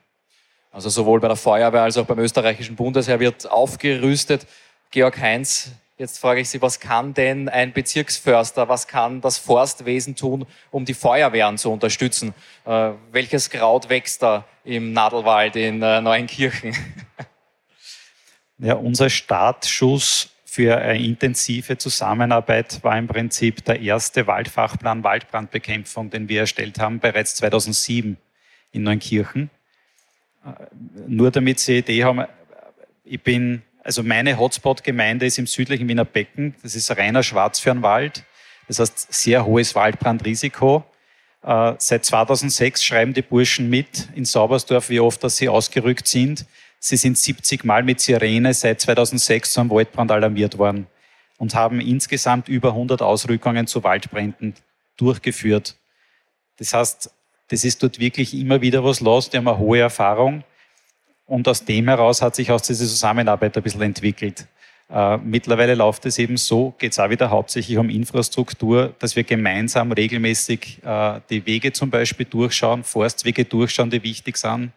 D: Also sowohl bei der Feuerwehr als auch beim österreichischen Bundesheer wird aufgerüstet. Georg Heinz, Jetzt frage ich Sie, was kann denn ein Bezirksförster, was kann das Forstwesen tun, um die Feuerwehren zu unterstützen? Äh, welches Kraut wächst da im Nadelwald in Neuenkirchen?
H: Ja, unser Startschuss für eine intensive Zusammenarbeit war im Prinzip der erste Waldfachplan Waldbrandbekämpfung, den wir erstellt haben, bereits 2007 in Neunkirchen. Äh, nur damit Sie eine Idee haben, ich bin, also meine Hotspot-Gemeinde ist im südlichen Wiener Becken. Das ist reiner Schwarzfernwald. Das heißt, sehr hohes Waldbrandrisiko. Äh, seit 2006 schreiben die Burschen mit in Saubersdorf, wie oft dass sie ausgerückt sind. Sie sind 70 Mal mit Sirene seit 2006 zu einem Waldbrand alarmiert worden und haben insgesamt über 100 Ausrückungen zu Waldbränden durchgeführt. Das heißt, das ist dort wirklich immer wieder was los. Die haben eine hohe Erfahrung. Und aus dem heraus hat sich aus dieser Zusammenarbeit ein bisschen entwickelt. Äh, mittlerweile läuft es eben so, geht es auch wieder hauptsächlich um Infrastruktur, dass wir gemeinsam regelmäßig äh, die Wege zum Beispiel durchschauen, Forstwege durchschauen, die wichtig sind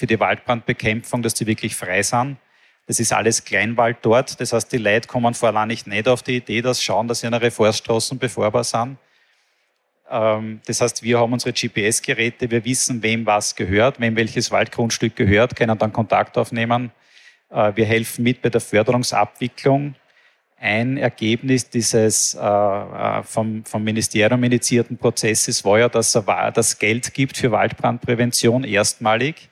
H: für die Waldbrandbekämpfung, dass die wirklich frei sind. Das ist alles Kleinwald dort. Das heißt, die Leute kommen vor allem nicht, nicht auf die Idee, dass schauen, dass ihre Forststraßen befahrbar sind. Ähm, das heißt, wir haben unsere GPS-Geräte, wir wissen, wem was gehört, wem welches Waldgrundstück gehört, können dann Kontakt aufnehmen. Äh, wir helfen mit bei der Förderungsabwicklung. Ein Ergebnis dieses äh, äh, vom, vom Ministerium initiierten Prozesses war ja, dass es das Geld gibt für Waldbrandprävention erstmalig.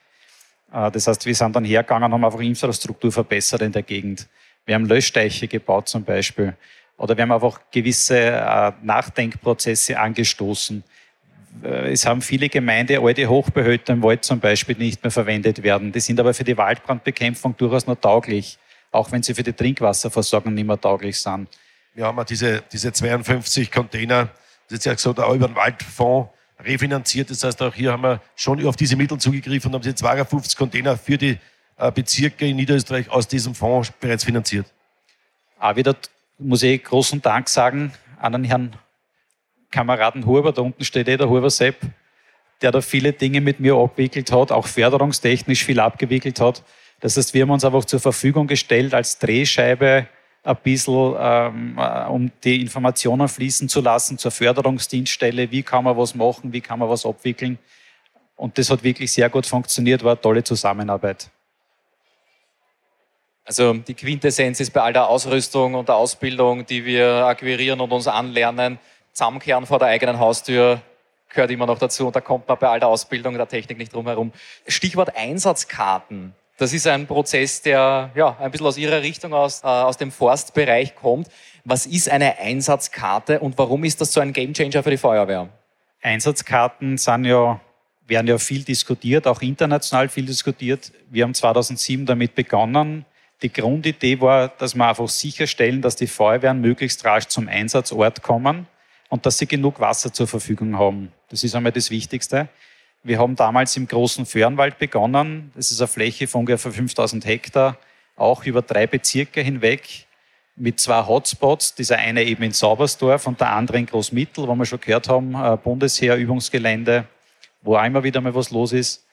H: Äh, das heißt, wir sind dann hergegangen, haben einfach Infrastruktur verbessert in der Gegend. Wir haben Löschteiche gebaut zum Beispiel. Oder wir haben einfach gewisse äh, Nachdenkprozesse angestoßen. Äh, es haben viele Gemeinden alte Hochbehälter im Wald zum Beispiel nicht mehr verwendet werden. Die sind aber für die Waldbrandbekämpfung durchaus noch tauglich, auch wenn sie für die Trinkwasserversorgung nicht mehr tauglich sind.
F: Wir haben diese, diese 52 Container, das ist ja gesagt, auch über den Waldfonds refinanziert. Das heißt, auch hier haben wir schon auf diese Mittel zugegriffen und haben sie 52 Container für die äh, Bezirke in Niederösterreich aus diesem Fonds bereits finanziert.
H: Auch wieder muss ich großen Dank sagen an den Herrn Kameraden Huber, da unten steht eh der Huber Sepp, der da viele Dinge mit mir abwickelt hat, auch förderungstechnisch viel abgewickelt hat. Das heißt, wir haben uns einfach zur Verfügung gestellt als Drehscheibe ein bisschen, ähm, äh, um die Informationen fließen zu lassen zur Förderungsdienststelle. Wie kann man was machen? Wie kann man was abwickeln? Und das hat wirklich sehr gut funktioniert, war eine tolle Zusammenarbeit.
D: Also die Quintessenz ist bei all der Ausrüstung und der Ausbildung, die wir akquirieren und uns anlernen, zusammenkehren vor der eigenen Haustür gehört immer noch dazu und da kommt man bei all der Ausbildung der Technik nicht drum herum. Stichwort Einsatzkarten. Das ist ein Prozess, der ja, ein bisschen aus Ihrer Richtung, aus, äh, aus dem Forstbereich kommt. Was ist eine Einsatzkarte und warum ist das so ein Gamechanger für die Feuerwehr?
H: Einsatzkarten sind ja, werden ja viel diskutiert, auch international viel diskutiert. Wir haben 2007 damit begonnen. Die Grundidee war, dass wir einfach sicherstellen, dass die Feuerwehren möglichst rasch zum Einsatzort kommen und dass sie genug Wasser zur Verfügung haben. Das ist einmal das Wichtigste. Wir haben damals im großen Föhrenwald begonnen. Das ist eine Fläche von ungefähr 5000 Hektar, auch über drei Bezirke hinweg mit zwei Hotspots. Dieser eine eben in Saubersdorf und der andere in Großmittel, wo wir schon gehört haben, Bundesheerübungsgelände, wo auch immer wieder mal was los ist.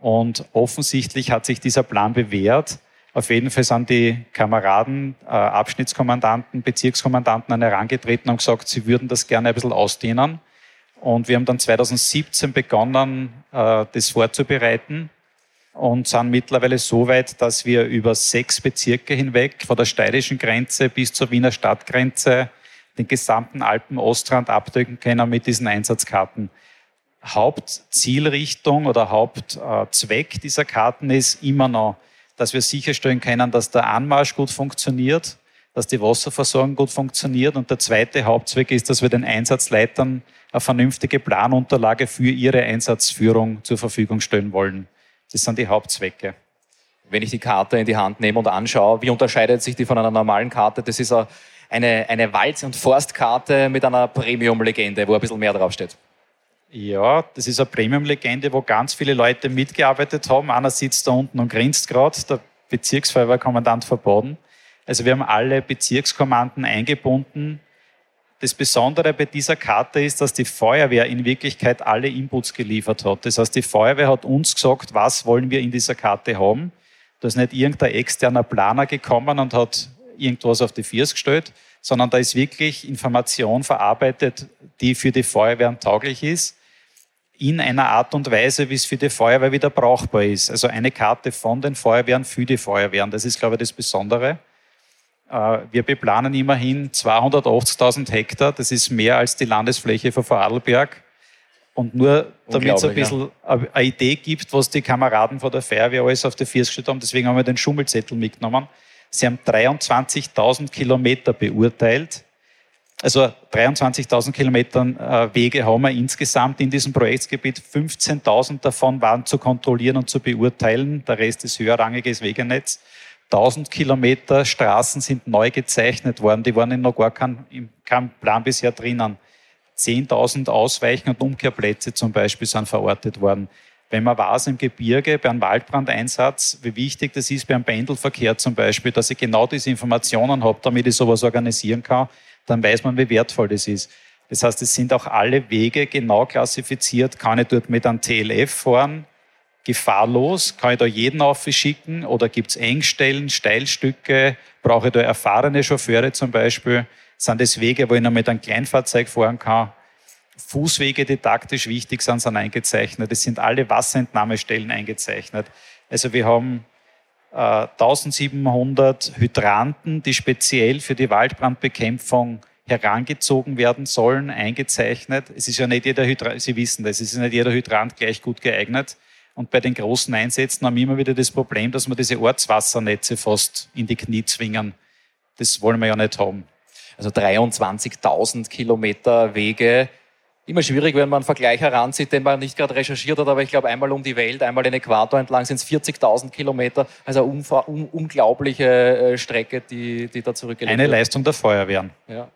H: Und offensichtlich hat sich dieser Plan bewährt. Auf jeden Fall sind die Kameraden, äh, Abschnittskommandanten, Bezirkskommandanten an herangetreten und gesagt, sie würden das gerne ein bisschen ausdehnen. Und wir haben dann 2017 begonnen, äh, das vorzubereiten und sind mittlerweile so weit, dass wir über sechs Bezirke hinweg, von der steirischen Grenze bis zur Wiener Stadtgrenze, den gesamten Alpen-Ostrand abdecken können mit diesen Einsatzkarten. Hauptzielrichtung oder Hauptzweck dieser Karten ist immer noch, dass wir sicherstellen können, dass der Anmarsch gut funktioniert, dass die Wasserversorgung gut funktioniert. Und der zweite Hauptzweck ist, dass wir den Einsatzleitern eine vernünftige Planunterlage für ihre Einsatzführung zur Verfügung stellen wollen. Das sind die Hauptzwecke.
D: Wenn ich die Karte in die Hand nehme und anschaue, wie unterscheidet sich die von einer normalen Karte? Das ist eine, eine Wald- und Forstkarte mit einer Premium-Legende, wo ein bisschen mehr draufsteht.
H: Ja, das ist eine Premium-Legende, wo ganz viele Leute mitgearbeitet haben. Einer sitzt da unten und grinst gerade, der Bezirksfeuerwehrkommandant verboten. Also wir haben alle Bezirkskommanden eingebunden. Das Besondere bei dieser Karte ist, dass die Feuerwehr in Wirklichkeit alle Inputs geliefert hat. Das heißt, die Feuerwehr hat uns gesagt, was wollen wir in dieser Karte haben. Da ist nicht irgendein externer Planer gekommen und hat irgendwas auf die Viers gestellt, sondern da ist wirklich Information verarbeitet, die für die Feuerwehren tauglich ist, in einer Art und Weise, wie es für die Feuerwehr wieder brauchbar ist. Also eine Karte von den Feuerwehren für die Feuerwehren. Das ist, glaube ich, das Besondere. Äh, wir beplanen immerhin 280.000 Hektar. Das ist mehr als die Landesfläche von Vorarlberg. Und nur damit es ein bisschen ja. eine Idee gibt, was die Kameraden von der Feuerwehr alles auf der Füße gestellt haben, deswegen haben wir den Schummelzettel mitgenommen. Sie haben 23.000 Kilometer beurteilt. Also 23.000 Kilometer äh, Wege haben wir insgesamt in diesem Projektsgebiet. 15.000 davon waren zu kontrollieren und zu beurteilen. Der Rest ist höherrangiges Wegenetz. 1000 Kilometer Straßen sind neu gezeichnet worden. Die waren in noch gar kein, kein Plan bisher drinnen. 10.000 Ausweichen- und Umkehrplätze zum Beispiel sind verortet worden. Wenn man weiß im Gebirge bei einem Waldbrandeinsatz, wie wichtig das ist beim Pendelverkehr zum Beispiel, dass ich genau diese Informationen habe, damit ich sowas organisieren kann, dann weiß man, wie wertvoll das ist. Das heißt, es sind auch alle Wege genau klassifiziert. Kann ich dort mit einem TLF fahren? Gefahrlos? Kann ich da jeden aufschicken oder gibt es Engstellen, Steilstücke? Brauche ich da erfahrene Chauffeure zum Beispiel? Sind das Wege, wo ich noch mit einem Kleinfahrzeug fahren kann? Fußwege, die taktisch wichtig sind, sind eingezeichnet. Es sind alle Wasserentnahmestellen eingezeichnet. Also wir haben äh, 1700 Hydranten, die speziell für die Waldbrandbekämpfung herangezogen werden sollen, eingezeichnet. Es ist ja nicht jeder Hydrant, Sie wissen das, es ist nicht jeder Hydrant gleich gut geeignet. Und bei den großen Einsätzen haben wir immer wieder das Problem, dass wir diese Ortswassernetze fast in die Knie zwingen. Das wollen wir ja nicht haben.
D: Also 23.000 Kilometer Wege. Immer schwierig, wenn man einen Vergleich heranzieht, den man nicht gerade recherchiert hat, aber ich glaube, einmal um die Welt, einmal den Äquator entlang sind es 40.000 Kilometer. Also eine un unglaubliche äh, Strecke, die, die da zurückgelegt
H: wird. Eine Leistung der Feuerwehren.
D: Ja.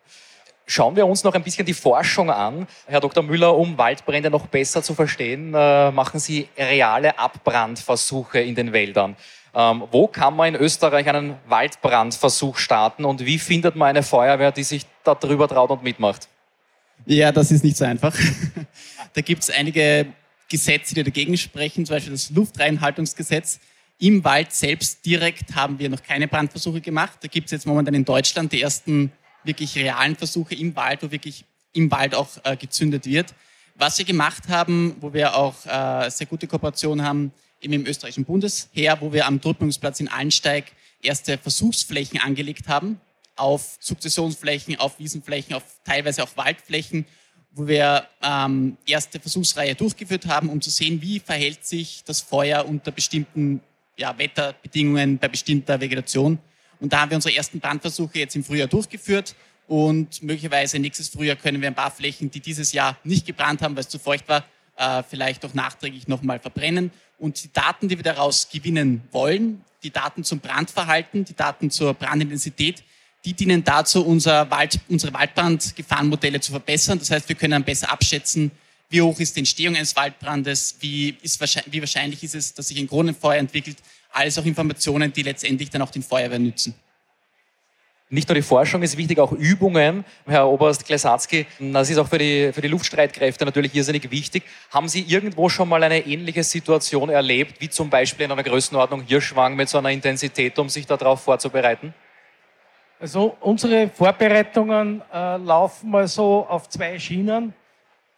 D: Schauen wir uns noch ein bisschen die Forschung an. Herr Dr. Müller, um Waldbrände noch besser zu verstehen, äh, machen Sie reale Abbrandversuche in den Wäldern. Ähm, wo kann man in Österreich einen Waldbrandversuch starten und wie findet man eine Feuerwehr, die sich da drüber traut und mitmacht?
G: Ja, das ist nicht so einfach. da gibt es einige Gesetze, die dagegen sprechen, zum Beispiel das Luftreinhaltungsgesetz. Im Wald selbst direkt haben wir noch keine Brandversuche gemacht. Da gibt es jetzt momentan in Deutschland die ersten wirklich realen Versuche im Wald, wo wirklich im Wald auch äh, gezündet wird. Was wir gemacht haben, wo wir auch äh, sehr gute Kooperation haben, eben im österreichischen Bundesheer, wo wir am Todbringungsplatz in Allensteig erste Versuchsflächen angelegt haben, auf Sukzessionsflächen, auf Wiesenflächen, auf teilweise auch Waldflächen, wo wir ähm, erste Versuchsreihe durchgeführt haben, um zu sehen, wie verhält sich das Feuer unter bestimmten ja, Wetterbedingungen bei bestimmter Vegetation. Und da haben wir unsere ersten Brandversuche jetzt im Frühjahr durchgeführt. Und möglicherweise nächstes Frühjahr können wir ein paar Flächen, die dieses Jahr nicht gebrannt haben, weil es zu feucht war, äh, vielleicht auch nachträglich nochmal verbrennen. Und die Daten, die wir daraus gewinnen wollen, die Daten zum Brandverhalten, die Daten zur Brandintensität, die dienen dazu, unser Wald, unsere Waldbrandgefahrenmodelle zu verbessern. Das heißt, wir können dann besser abschätzen, wie hoch ist die Entstehung eines Waldbrandes, wie, ist, wie wahrscheinlich ist es, dass sich ein Kronenfeuer entwickelt, alles auch Informationen, die letztendlich dann auch den Feuerwehren nützen.
D: Nicht nur die Forschung ist wichtig, auch Übungen. Herr Oberst Klesatzky, das ist auch für die, für die Luftstreitkräfte natürlich irrsinnig wichtig. Haben Sie irgendwo schon mal eine ähnliche Situation erlebt, wie zum Beispiel in einer Größenordnung Hirschwang mit so einer Intensität, um sich darauf vorzubereiten?
E: Also unsere Vorbereitungen äh, laufen mal so auf zwei Schienen.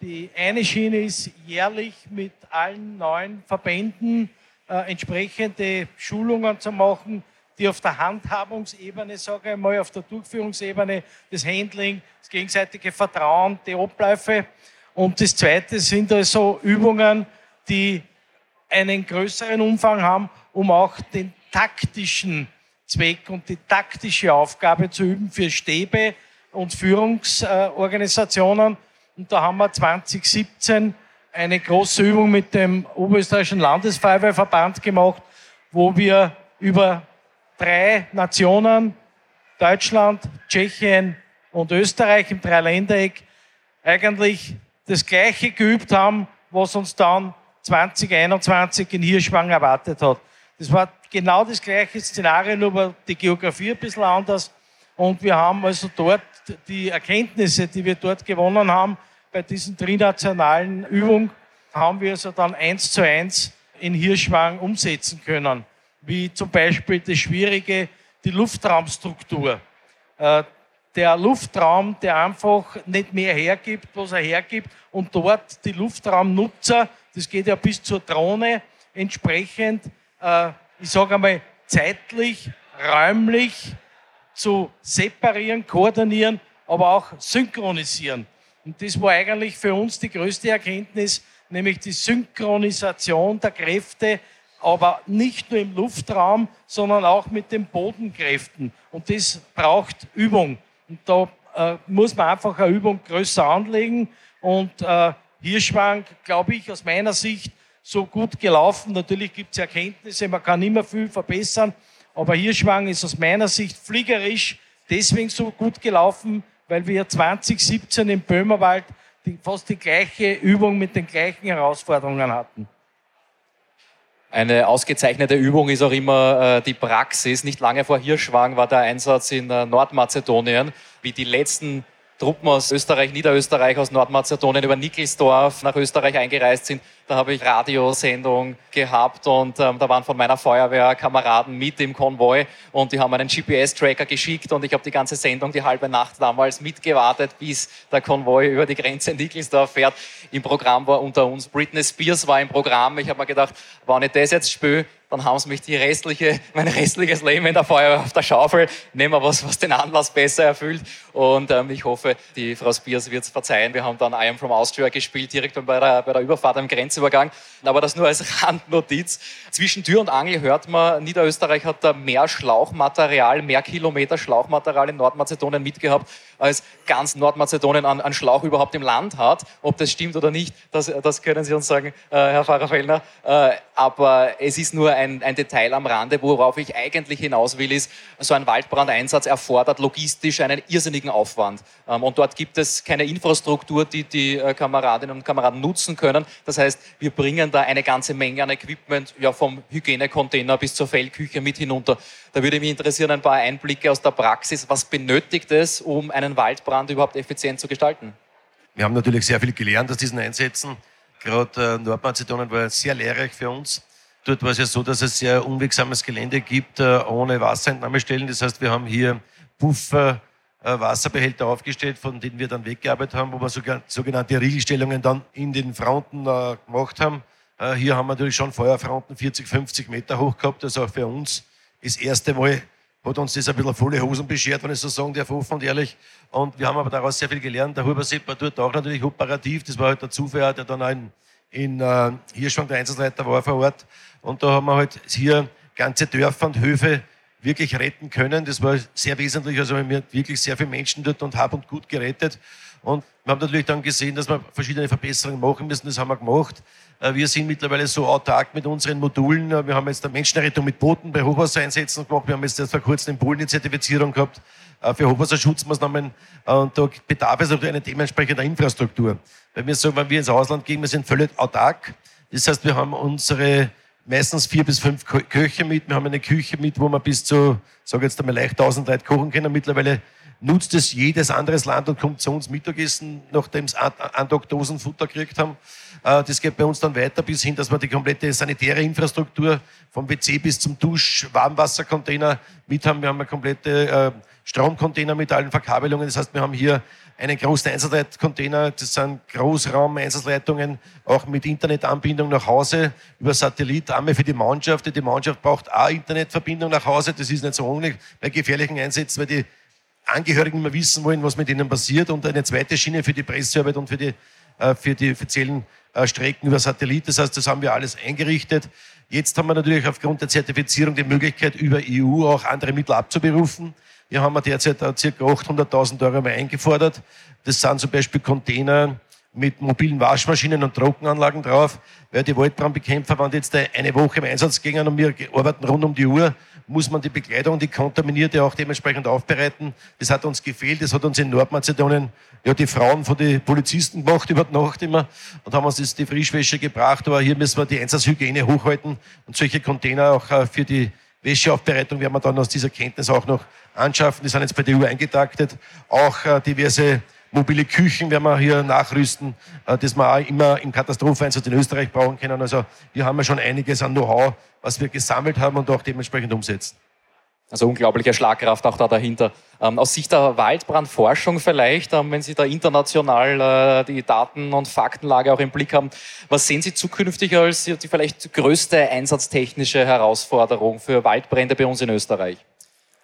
E: Die eine Schiene ist jährlich mit allen neuen Verbänden äh, entsprechende Schulungen zu machen, die auf der Handhabungsebene, sage ich mal, auf der Durchführungsebene, das Handling, das gegenseitige Vertrauen, die Abläufe. Und das Zweite sind also Übungen, die einen größeren Umfang haben, um auch den taktischen Zweck und die taktische Aufgabe zu üben für Stäbe und Führungsorganisationen. Und da haben wir 2017 eine große Übung mit dem Oberösterreichischen Landesfeuerwehrverband gemacht, wo wir über drei Nationen, Deutschland, Tschechien und Österreich im Dreiländereck, eigentlich das Gleiche geübt haben, was uns dann 2021 in Hirschwang erwartet hat. Das war genau das gleiche Szenario, nur die Geografie ein bisschen anders. Und wir haben also dort die Erkenntnisse, die wir dort gewonnen haben, bei diesen trinationalen Übungen haben wir also dann eins zu eins in Hirschwang umsetzen können. Wie zum Beispiel das Schwierige, die Luftraumstruktur. Äh, der Luftraum, der einfach nicht mehr hergibt, was er hergibt, und dort die Luftraumnutzer, das geht ja bis zur Drohne, entsprechend, äh, ich sage einmal, zeitlich, räumlich zu separieren, koordinieren, aber auch synchronisieren. Und das war eigentlich für uns die größte Erkenntnis, nämlich die Synchronisation der Kräfte, aber nicht nur im Luftraum, sondern auch mit den Bodenkräften. Und das braucht Übung. Und da äh, muss man einfach eine Übung größer anlegen. Und äh, Hirschwang, glaube ich, aus meiner Sicht so gut gelaufen. Natürlich gibt es Erkenntnisse, man kann immer viel verbessern. Aber Hirschwang ist aus meiner Sicht fliegerisch deswegen so gut gelaufen, weil wir 2017 im Böhmerwald die, fast die gleiche Übung mit den gleichen Herausforderungen hatten.
D: Eine ausgezeichnete Übung ist auch immer äh, die Praxis. Nicht lange vor Hirschwang war der Einsatz in äh, Nordmazedonien, wie die letzten Truppen aus Österreich, Niederösterreich, aus Nordmazedonien über Nickelsdorf nach Österreich eingereist sind. Da habe ich Radiosendung gehabt und ähm, da waren von meiner Feuerwehr Kameraden mit im Konvoi und die haben einen GPS-Tracker geschickt und ich habe die ganze Sendung die halbe Nacht damals mitgewartet, bis der Konvoi über die Grenze in Nickelsdorf fährt. Im Programm war unter uns Britney Spears war im Programm. Ich habe mir gedacht, wenn ich das jetzt spüre, dann haben sie mich die restliche, mein restliches Leben in der Feuerwehr auf der Schaufel. Nehmen wir was, was den Anlass besser erfüllt. Und ähm, ich hoffe, die Frau Spears wird es verzeihen. Wir haben dann I Am From Austria gespielt, direkt bei der, bei der Überfahrt am Grenzübergang. Aber das nur als Randnotiz. Zwischen Tür und Angel hört man, Niederösterreich hat da mehr Schlauchmaterial, mehr Kilometer Schlauchmaterial in Nordmazedonien mitgehabt, als ganz Nordmazedonien an, an Schlauch überhaupt im Land hat. Ob das stimmt oder nicht, das, das können Sie uns sagen, äh, Herr Pfarrer Fellner. Äh, aber es ist nur ein, ein Detail am Rande, worauf ich eigentlich hinaus will, ist, so ein Waldbrandeinsatz erfordert logistisch einen irrsinnigen Aufwand. Ähm, und dort gibt es keine Infrastruktur, die die äh, Kameradinnen und Kameraden nutzen können. Das heißt, wir bringen da eine ganze Menge an Equipment, ja, vom Hygienecontainer bis zur Fellküche mit hinunter. Da würde mich interessieren, ein paar Einblicke aus der Praxis. Was benötigt es, um einen Waldbrand überhaupt effizient zu gestalten?
F: Wir haben natürlich sehr viel gelernt aus diesen Einsätzen. Gerade äh, Nordmazedonien war sehr lehrreich für uns. Dort war es ja so, dass es sehr unwegsames Gelände gibt, äh, ohne Wasserentnahmestellen. Das heißt, wir haben hier Puffer, äh, Wasserbehälter aufgestellt, von denen wir dann weggearbeitet haben, wo wir sogar sogenannte Riegelstellungen dann in den Fronten gemacht haben. Hier haben wir natürlich schon Feuerfronten 40, 50 Meter hoch gehabt. Ist auch für uns das erste Mal hat uns das ein bisschen volle Hosen beschert, wenn ich so sagen darf, offen und ehrlich. Und wir haben aber daraus sehr viel gelernt. Der Huber war dort auch natürlich operativ. Das war halt der Zufall, der dann auch in, in äh, Hirschwang der Einsatzleiter war vor Ort. Und da haben wir halt hier ganze Dörfer und Höfe wirklich retten können. Das war sehr wesentlich. Also wir haben wirklich sehr viele Menschen dort und Hab und Gut gerettet. Und wir haben natürlich dann gesehen, dass wir verschiedene Verbesserungen machen müssen. Das haben wir gemacht. Äh, wir sind mittlerweile so autark mit unseren Modulen. Äh, wir haben jetzt eine Menschenrettung mit Booten bei Hochwassereinsätzen gemacht. Wir haben jetzt vor kurzem in Polen eine Zertifizierung gehabt äh, für Hochwasserschutzmaßnahmen. Und da bedarf es auch einer dementsprechenden Infrastruktur. Weil wir sagen, wenn wir ins Ausland gehen, wir sind völlig autark. Das heißt, wir haben unsere meistens vier bis fünf Köche mit. Wir haben eine Küche mit, wo wir bis zu, sage jetzt einmal leicht 1000 Leute kochen können. Mittlerweile nutzt es jedes anderes Land und kommt zu uns Mittagessen, nachdem sie ein Dosen Futter gekriegt haben. Äh, das geht bei uns dann weiter bis hin, dass wir die komplette sanitäre Infrastruktur vom WC bis zum Dusch, Warmwassercontainer mit haben. Wir haben eine komplette äh, Stromcontainer mit allen Verkabelungen. Das heißt, wir haben hier einen großen Einsatzleitcontainer. Das sind Großraum-Einsatzleitungen, auch mit Internetanbindung nach Hause über Satellit. Einmal für die Mannschaft. Die Mannschaft braucht auch Internetverbindung nach Hause. Das ist nicht so ohne bei gefährlichen Einsätzen, weil die Angehörigen immer wissen wollen, was mit ihnen passiert. Und eine zweite Schiene für die Pressearbeit und für die, äh, für die offiziellen äh, Strecken über Satellit. Das heißt, das haben wir alles eingerichtet. Jetzt haben wir natürlich aufgrund der Zertifizierung die Möglichkeit, über EU auch andere Mittel abzuberufen. Hier haben wir derzeit ca. 800.000 Euro mal eingefordert. Das sind zum Beispiel Container mit mobilen Waschmaschinen und Trockenanlagen drauf, weil die Waldbrandbekämpfer, die jetzt eine Woche im Einsatz gingen und wir arbeiten rund um die Uhr, muss man die Bekleidung, die kontaminierte auch dementsprechend aufbereiten. Das hat uns gefehlt. Das hat uns in Nordmazedonien ja die Frauen von den Polizisten gemacht über die Nacht immer und haben uns das die Frischwäsche gebracht. Aber hier müssen wir die Einsatzhygiene hochhalten und solche Container auch äh, für die Wäscheaufbereitung werden wir dann aus dieser Kenntnis auch noch anschaffen. Die sind jetzt bei der EU eingetaktet. Auch äh, diverse mobile Küchen werden wir hier nachrüsten, äh, das wir auch immer im Katastropheneinsatz in Österreich brauchen können. Also hier haben wir schon einiges an Know-how, was wir gesammelt haben und auch dementsprechend umsetzen.
D: Also unglaubliche Schlagkraft auch da dahinter. Ähm, aus Sicht der Waldbrandforschung vielleicht, ähm, wenn Sie da international äh, die Daten- und Faktenlage auch im Blick haben, was sehen Sie zukünftig als die vielleicht größte einsatztechnische Herausforderung für Waldbrände bei uns in Österreich?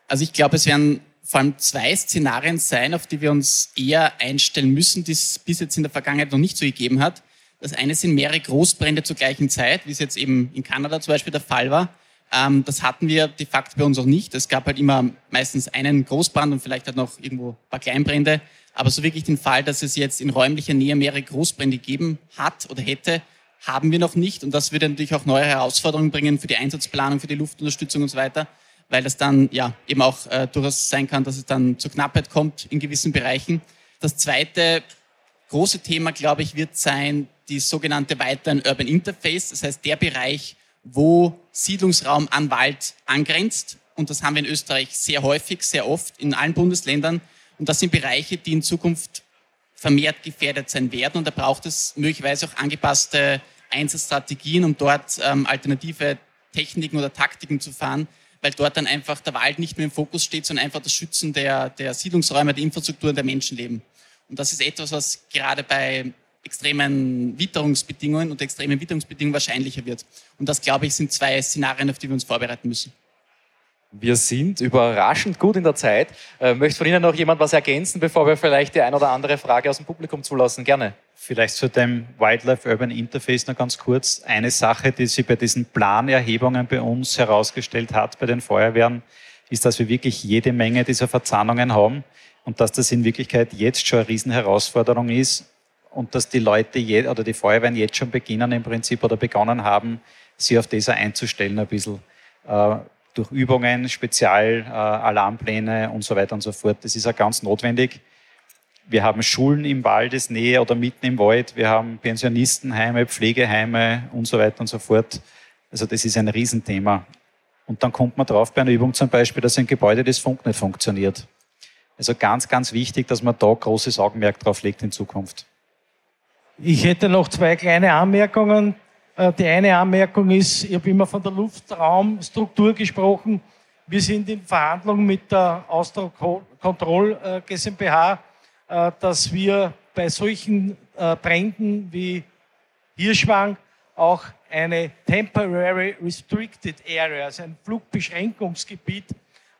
G: Also ich glaube, es werden vor allem zwei Szenarien sein, auf die wir uns eher einstellen müssen, die es bis jetzt in der Vergangenheit noch nicht so gegeben hat. Das eine sind mehrere Großbrände zur gleichen Zeit, wie es jetzt eben in Kanada zum Beispiel der Fall war. Ähm, das hatten wir de facto bei uns auch nicht. Es gab halt immer meistens einen Großbrand und vielleicht halt noch irgendwo ein paar Kleinbrände. Aber so wirklich den Fall, dass es jetzt in räumlicher Nähe mehrere Großbrände geben hat oder hätte, haben wir noch nicht. Und das würde natürlich auch neue Herausforderungen bringen für die Einsatzplanung, für die Luftunterstützung und so weiter weil das dann ja eben auch äh, durchaus sein kann, dass es dann zur Knappheit kommt in gewissen Bereichen. Das zweite große Thema, glaube ich, wird sein die sogenannte weiteren Urban Interface, das heißt der Bereich, wo Siedlungsraum an Wald angrenzt. Und das haben wir in Österreich sehr häufig, sehr oft in allen Bundesländern. Und das sind Bereiche, die in Zukunft vermehrt gefährdet sein werden. Und da braucht es möglicherweise auch angepasste Einsatzstrategien, um dort ähm, alternative Techniken oder Taktiken zu fahren, weil dort dann einfach der Wald nicht mehr im Fokus steht, sondern einfach das Schützen der, der Siedlungsräume, der Infrastruktur und der Menschenleben. Und das ist etwas, was gerade bei extremen Witterungsbedingungen und extremen Witterungsbedingungen wahrscheinlicher wird. Und das, glaube ich, sind zwei Szenarien, auf die wir uns vorbereiten müssen.
D: Wir sind überraschend gut in der Zeit. Äh, möchte von Ihnen noch jemand was ergänzen, bevor wir vielleicht die ein oder andere Frage aus dem Publikum zulassen? Gerne.
H: Vielleicht zu dem Wildlife Urban Interface noch ganz kurz. Eine Sache, die sich bei diesen Planerhebungen bei uns herausgestellt hat, bei den Feuerwehren, ist, dass wir wirklich jede Menge dieser Verzahnungen haben und dass das in Wirklichkeit jetzt schon eine Riesenherausforderung ist und dass die Leute je, oder die Feuerwehren jetzt schon beginnen im Prinzip oder begonnen haben, sich auf das einzustellen ein bisschen. Durch Übungen, Spezialalarmpläne äh, und so weiter und so fort. Das ist ja ganz notwendig. Wir haben Schulen im Waldesnähe oder mitten im Wald. Wir haben Pensionistenheime, Pflegeheime und so weiter und so fort. Also das ist ein Riesenthema. Und dann kommt man drauf bei einer Übung zum Beispiel, dass ein Gebäude das Funk nicht funktioniert. Also ganz, ganz wichtig, dass man da großes Augenmerk drauf legt in Zukunft.
E: Ich hätte noch zwei kleine Anmerkungen. Äh, die eine Anmerkung ist, ich habe immer von der Luftraumstruktur gesprochen. Wir sind in Verhandlungen mit der Austro Control äh, GmbH, äh, dass wir bei solchen Bränden wie Hirschwang auch eine Temporary Restricted Area, also ein Flugbeschränkungsgebiet,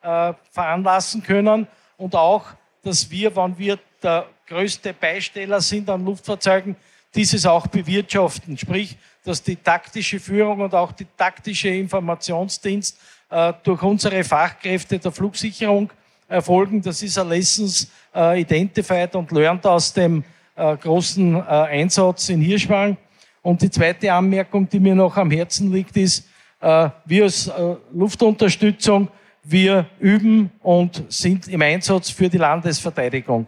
E: veranlassen können und auch, dass wir, wenn wir der größte Beisteller sind an Luftfahrzeugen, dieses auch bewirtschaften. Sprich, dass die taktische Führung und auch die taktische Informationsdienst äh, durch unsere Fachkräfte der Flugsicherung erfolgen. Das ist ein Lessons äh, Identified und Learned aus dem äh, großen Einsatz in Hirschwang. Und die zweite Anmerkung, die mir noch am Herzen liegt, ist, wir als Luftunterstützung, wir üben und sind im Einsatz für die Landesverteidigung.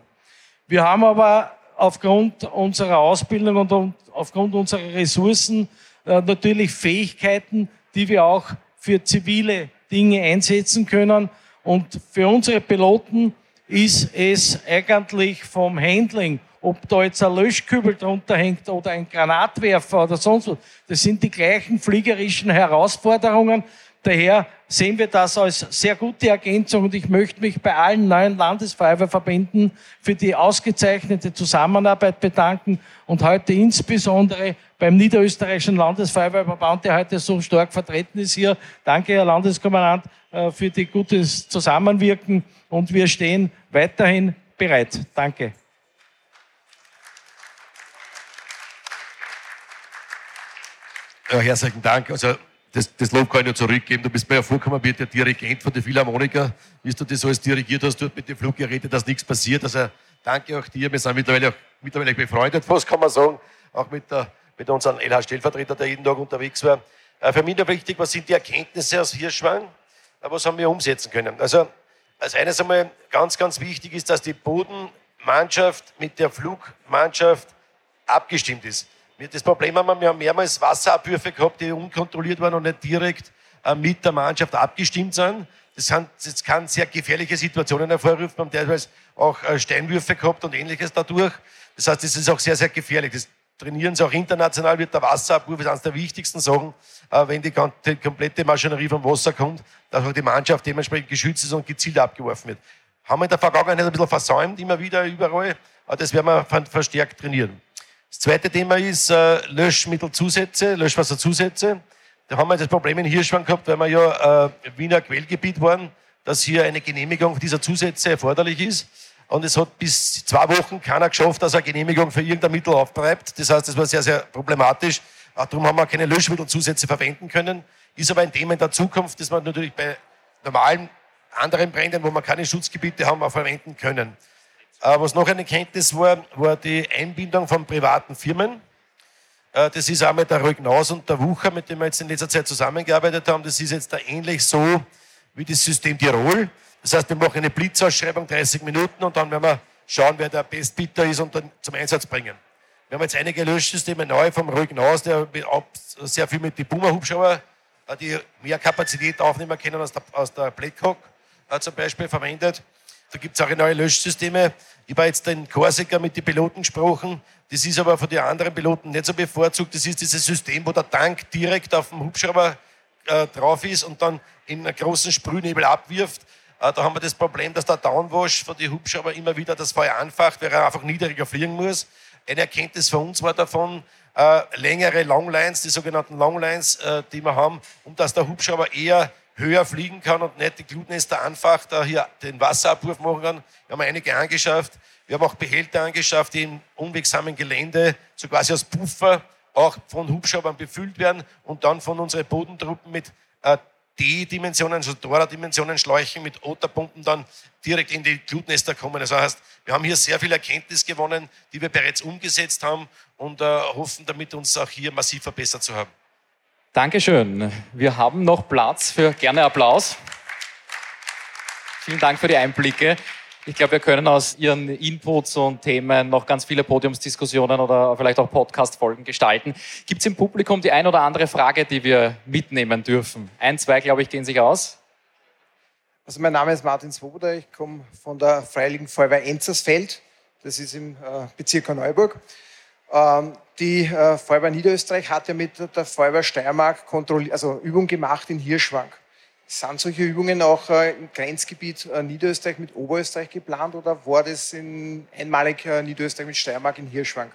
E: Wir haben aber aufgrund unserer Ausbildung und aufgrund unserer Ressourcen äh, natürlich Fähigkeiten, die wir auch für zivile Dinge einsetzen können. Und für unsere Piloten ist es eigentlich vom Handling, ob da jetzt ein Löschkübel drunter hängt oder ein Granatwerfer oder sonst was, das sind die gleichen fliegerischen Herausforderungen, Daher sehen wir das als sehr gute Ergänzung und ich möchte mich bei allen neuen Landesfeuerwehrverbänden für die ausgezeichnete Zusammenarbeit bedanken und heute insbesondere beim Niederösterreichischen Landesfeuerwehrverband, der heute so stark vertreten ist hier. Danke, Herr Landeskommandant, äh, für die gutes Zusammenwirken und wir stehen weiterhin bereit. Danke.
F: Ja, herzlichen Dank. Also das, das Lob kann ich nur zurückgeben. Du bist mir ja vorgekommen wie der Dirigent von der Philharmoniker, wie du das alles dirigiert hast dort mit den Fluggeräten, dass nichts passiert. Also danke auch dir. Wir sind mittlerweile, auch, mittlerweile befreundet, was kann man sagen, auch mit, der, mit unserem LH-Stellvertreter, der jeden Tag unterwegs war. Äh, für mich noch wichtig, was sind die Erkenntnisse aus Hirschwang? Äh, was haben wir umsetzen können? Also als eines einmal ganz, ganz wichtig ist, dass die Bodenmannschaft mit der Flugmannschaft abgestimmt ist. Das Problem haben wir, wir haben mehrmals Wasserabwürfe gehabt, die unkontrolliert waren und nicht direkt äh, mit der Mannschaft abgestimmt sind. Das, sind, das kann sehr gefährliche Situationen hervorrufen. Wir haben teilweise auch äh, Steinwürfe gehabt und ähnliches dadurch. Das heißt, das ist auch sehr, sehr gefährlich. Das trainieren sie auch international, wird der Wasserabwurf ist eines der wichtigsten Sachen, äh, wenn die, die komplette Maschinerie vom Wasser kommt, dass auch die Mannschaft dementsprechend geschützt ist und gezielt abgeworfen wird. Haben wir in der Vergangenheit ein bisschen versäumt, immer wieder überall, aber das werden wir verstärkt trainieren. Das zweite Thema ist äh, Löschmittelzusätze, Löschwasserzusätze. Da haben wir das Problem in Hirschwang gehabt, weil wir ja äh, Wiener Quellgebiet waren dass hier eine Genehmigung dieser Zusätze erforderlich ist. Und es hat bis zwei Wochen keiner geschafft, dass er Genehmigung für irgendein Mittel auftreibt. Das heißt, das war sehr, sehr problematisch. Auch darum haben wir keine Löschmittelzusätze verwenden können. Ist aber ein Thema in der Zukunft, das man natürlich bei normalen anderen Bränden, wo man keine Schutzgebiete haben, auch verwenden können. Äh, was noch eine Kenntnis war, war die Einbindung von privaten Firmen. Äh, das ist einmal der Rögnaus und der Wucher, mit dem wir jetzt in letzter Zeit zusammengearbeitet haben. Das ist jetzt da ähnlich so wie das System Tirol. Das heißt, wir machen eine Blitzausschreibung, 30 Minuten, und dann werden wir schauen, wer der Bestbieter ist und dann zum Einsatz bringen. Wir haben jetzt einige Löschsysteme neu vom Rögnaus, der sehr viel mit den Puma-Hubschrauber, äh, die mehr Kapazität aufnehmen können aus der, Blackhawk zum Beispiel verwendet. Da gibt es auch neue Löschsysteme. Ich war jetzt in Korsika mit den Piloten gesprochen. Das ist aber von den anderen Piloten nicht so bevorzugt. Das ist dieses System, wo der Tank direkt auf dem Hubschrauber äh, drauf ist und dann in einen großen Sprühnebel abwirft. Äh, da haben wir das Problem, dass der Downwash von den Hubschrauber immer wieder das Feuer anfacht, weil er einfach niedriger fliegen muss. Eine Erkenntnis von uns war davon, äh, längere Longlines, die sogenannten Longlines, äh, die wir haben, um dass der Hubschrauber eher höher fliegen kann und nicht die Glutnester anfacht, da hier den Wasserabwurf machen kann. Wir haben einige angeschafft. Wir haben auch Behälter angeschafft, die im unwegsamen Gelände so quasi als Puffer auch von Hubschraubern befüllt werden und dann von unseren Bodentruppen mit äh, D-Dimensionen, also Dora-Dimensionen Schläuchen mit Otterpumpen dann direkt in die Glutnester kommen. Das heißt, wir haben hier sehr viel Erkenntnis gewonnen, die wir bereits umgesetzt haben und äh, hoffen damit uns auch hier massiv verbessert zu haben.
D: Dankeschön. Wir haben noch Platz für gerne Applaus. Vielen Dank für die Einblicke. Ich glaube, wir können aus Ihren Inputs und Themen noch ganz viele Podiumsdiskussionen oder vielleicht auch Podcast-Folgen gestalten. Gibt es im Publikum die ein oder andere Frage, die wir mitnehmen dürfen? Ein, zwei, glaube ich, gehen sich aus.
I: Also mein Name ist Martin Swoboda, ich komme von der Freiwilligen Feuerwehr Enzersfeld. Das ist im äh, Bezirk Neuburg. Ähm, die äh, Feuerwehr Niederösterreich hat ja mit der Feuerwehr Steiermark also Übung gemacht in Hirschwang. Sind solche Übungen auch äh, im Grenzgebiet Niederösterreich mit Oberösterreich geplant oder war das in einmalig Niederösterreich mit Steiermark in Hirschwang?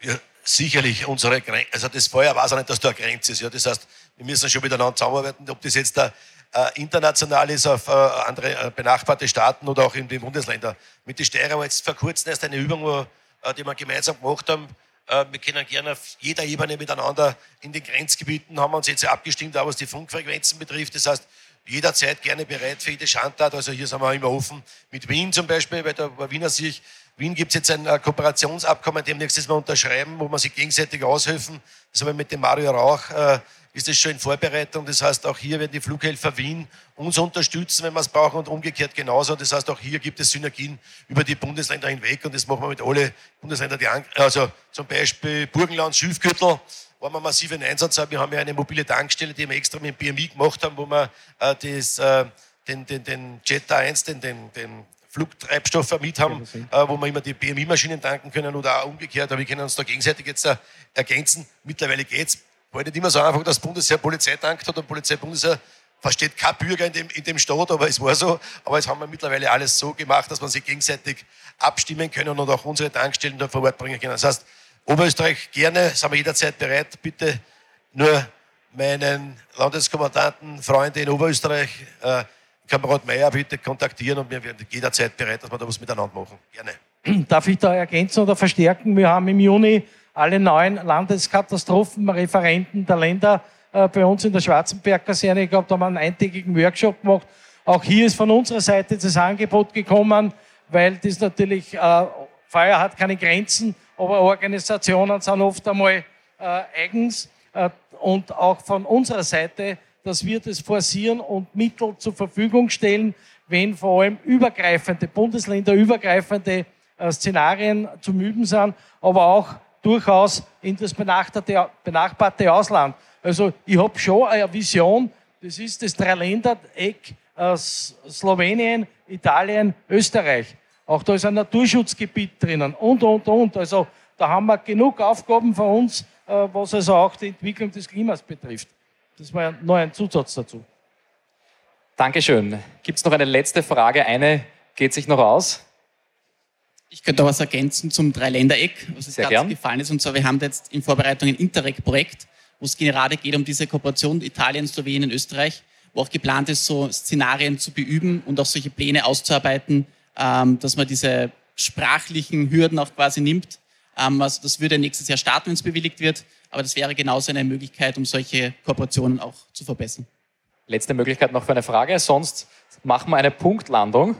F: Ja, sicherlich unsere Grenze, also das Feuer weiß auch nicht, dass da eine Grenze ist. Ja, das heißt, wir müssen schon miteinander zusammenarbeiten, ob das jetzt da, äh, international ist auf äh, andere benachbarte Staaten oder auch in den Bundesländern. Mit den Steirer war jetzt vor kurzem erst eine Übung, wo äh, die wir gemeinsam gemacht haben. Äh, wir können gerne auf jeder Ebene miteinander in den Grenzgebieten, haben wir uns jetzt abgestimmt, auch was die Funkfrequenzen betrifft. Das heißt, jederzeit gerne bereit für jede Schandtat. Also hier sind wir immer offen. Mit Wien zum Beispiel, weil der Wiener sich, Wien gibt es jetzt ein äh, Kooperationsabkommen, demnächst Mal unterschreiben, wo man sich gegenseitig aushelfen. Das haben wir mit dem Mario Rauch ist es schon in Vorbereitung. Das heißt, auch hier werden die Flughelfer Wien uns unterstützen, wenn wir es brauchen und umgekehrt genauso. Das heißt, auch hier gibt es Synergien über die Bundesländer hinweg und das machen wir mit allen Bundesländern. Die, also zum Beispiel Burgenland, Schilfgürtel, wo wir massiven Einsatz haben. Wir haben ja eine mobile Tankstelle, die wir extra mit dem BMI gemacht haben, wo wir äh, das, äh, den, den, den Jet 1, den, den, den Flugtreibstoff mit haben, äh, wo wir immer die BMI-Maschinen tanken können oder auch umgekehrt. Aber wir können uns da gegenseitig jetzt äh, ergänzen. Mittlerweile geht's war nicht immer so einfach, dass Bundesheer Polizei dankt hat und Polizei versteht kein Bürger in dem, in dem Staat, aber es war so. Aber jetzt haben wir mittlerweile alles so gemacht, dass man sich gegenseitig abstimmen können und auch unsere Tankstellen da vor Ort bringen können. Das heißt, Oberösterreich gerne, sind wir jederzeit bereit. Bitte nur meinen Landeskommandanten, Freunde in Oberösterreich, äh, Kamerad Meyer bitte kontaktieren und wir werden jederzeit bereit, dass wir da was miteinander machen. Gerne.
E: Darf ich da ergänzen oder verstärken? Wir haben im Juni alle neuen Landeskatastrophenreferenten der Länder äh, bei uns in der Schwarzenberg-Kaserne gehabt, haben einen eintägigen Workshop gemacht. Auch hier ist von unserer Seite das Angebot gekommen, weil das natürlich, äh, Feuer hat keine Grenzen, aber Organisationen sind oft einmal äh, eigens. Äh, und auch von unserer Seite, dass wir das forcieren und Mittel zur Verfügung stellen, wenn vor allem übergreifende, bundesländerübergreifende äh, Szenarien zum Üben sind, aber auch durchaus in das benachbarte, Ausland. Also ich habe schon eine Vision, das ist das Dreiländereck aus Slowenien, Italien, Österreich. Auch da ist ein Naturschutzgebiet drinnen und, und, und. Also da haben wir genug Aufgaben für uns, äh, was also auch die Entwicklung des Klimas betrifft. Das war noch ein Zusatz dazu.
D: Dankeschön. Gibt es noch eine letzte Frage? Eine geht sich noch aus.
G: Ich könnte auch was ergänzen zum Dreiländereck, was uns ganz gefallen ist. Und zwar, wir haben jetzt in Vorbereitung ein Interreg-Projekt, wo es gerade geht um diese Kooperation Italien, Slowenien, Österreich, wo auch geplant ist, so Szenarien zu beüben und auch solche Pläne auszuarbeiten, ähm, dass man diese sprachlichen Hürden auch quasi nimmt. Ähm, also das würde nächstes Jahr starten, wenn es bewilligt wird, aber das wäre genauso eine Möglichkeit, um solche Kooperationen auch zu verbessern.
D: Letzte Möglichkeit noch für eine Frage, sonst machen wir eine Punktlandung.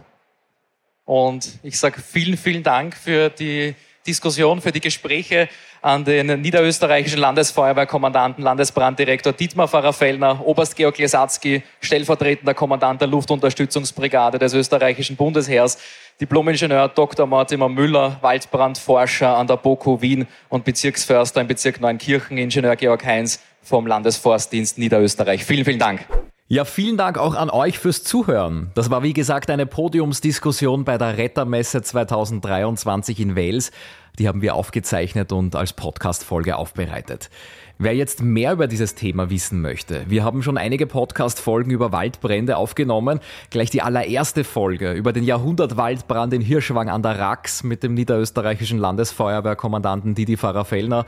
D: Und ich sage vielen, vielen Dank für die Diskussion, für die Gespräche an den niederösterreichischen Landesfeuerwehrkommandanten, Landesbranddirektor Dietmar Pfarrer-Fellner, Oberst Georg Lesatzky, stellvertretender Kommandant der Luftunterstützungsbrigade des österreichischen Bundesheers, Diplomingenieur Dr. Mortimer Müller, Waldbrandforscher an der BOKU Wien und Bezirksförster im Bezirk Neunkirchen, Ingenieur Georg Heinz vom Landesforstdienst Niederösterreich. Vielen, vielen Dank.
C: Ja, vielen Dank auch an euch fürs Zuhören. Das war wie gesagt eine Podiumsdiskussion bei der Rettermesse 2023 in Wales. Die haben wir aufgezeichnet und als Podcast-Folge aufbereitet. Wer jetzt mehr über dieses Thema wissen möchte, wir haben schon einige Podcast-Folgen über Waldbrände aufgenommen. Gleich die allererste Folge über den Jahrhundertwaldbrand in Hirschwang an der Rax mit dem niederösterreichischen Landesfeuerwehrkommandanten Didi Pfarrer-Fellner.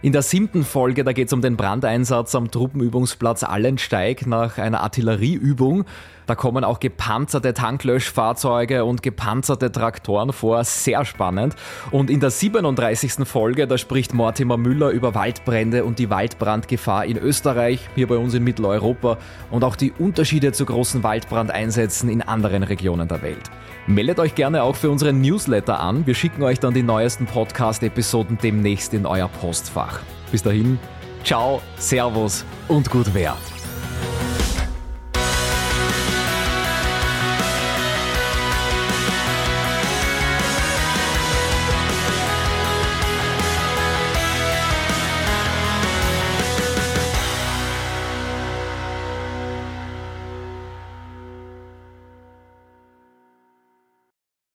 C: In der siebten Folge, da geht es um den Brandeinsatz am Truppenübungsplatz Allensteig nach einer Artillerieübung. Da kommen auch gepanzerte Tanklöschfahrzeuge und gepanzerte Traktoren vor. Sehr spannend. Und in der 37. Folge, da spricht Mortimer Müller über Waldbrände und die Waldbrandgefahr in Österreich, hier bei uns in Mitteleuropa und auch die Unterschiede zu großen Waldbrandeinsätzen in anderen Regionen der Welt. Meldet euch gerne auch für unseren Newsletter an. Wir schicken euch dann die neuesten Podcast-Episoden demnächst in euer Postfach. Bis dahin, ciao, servus und gut Wert.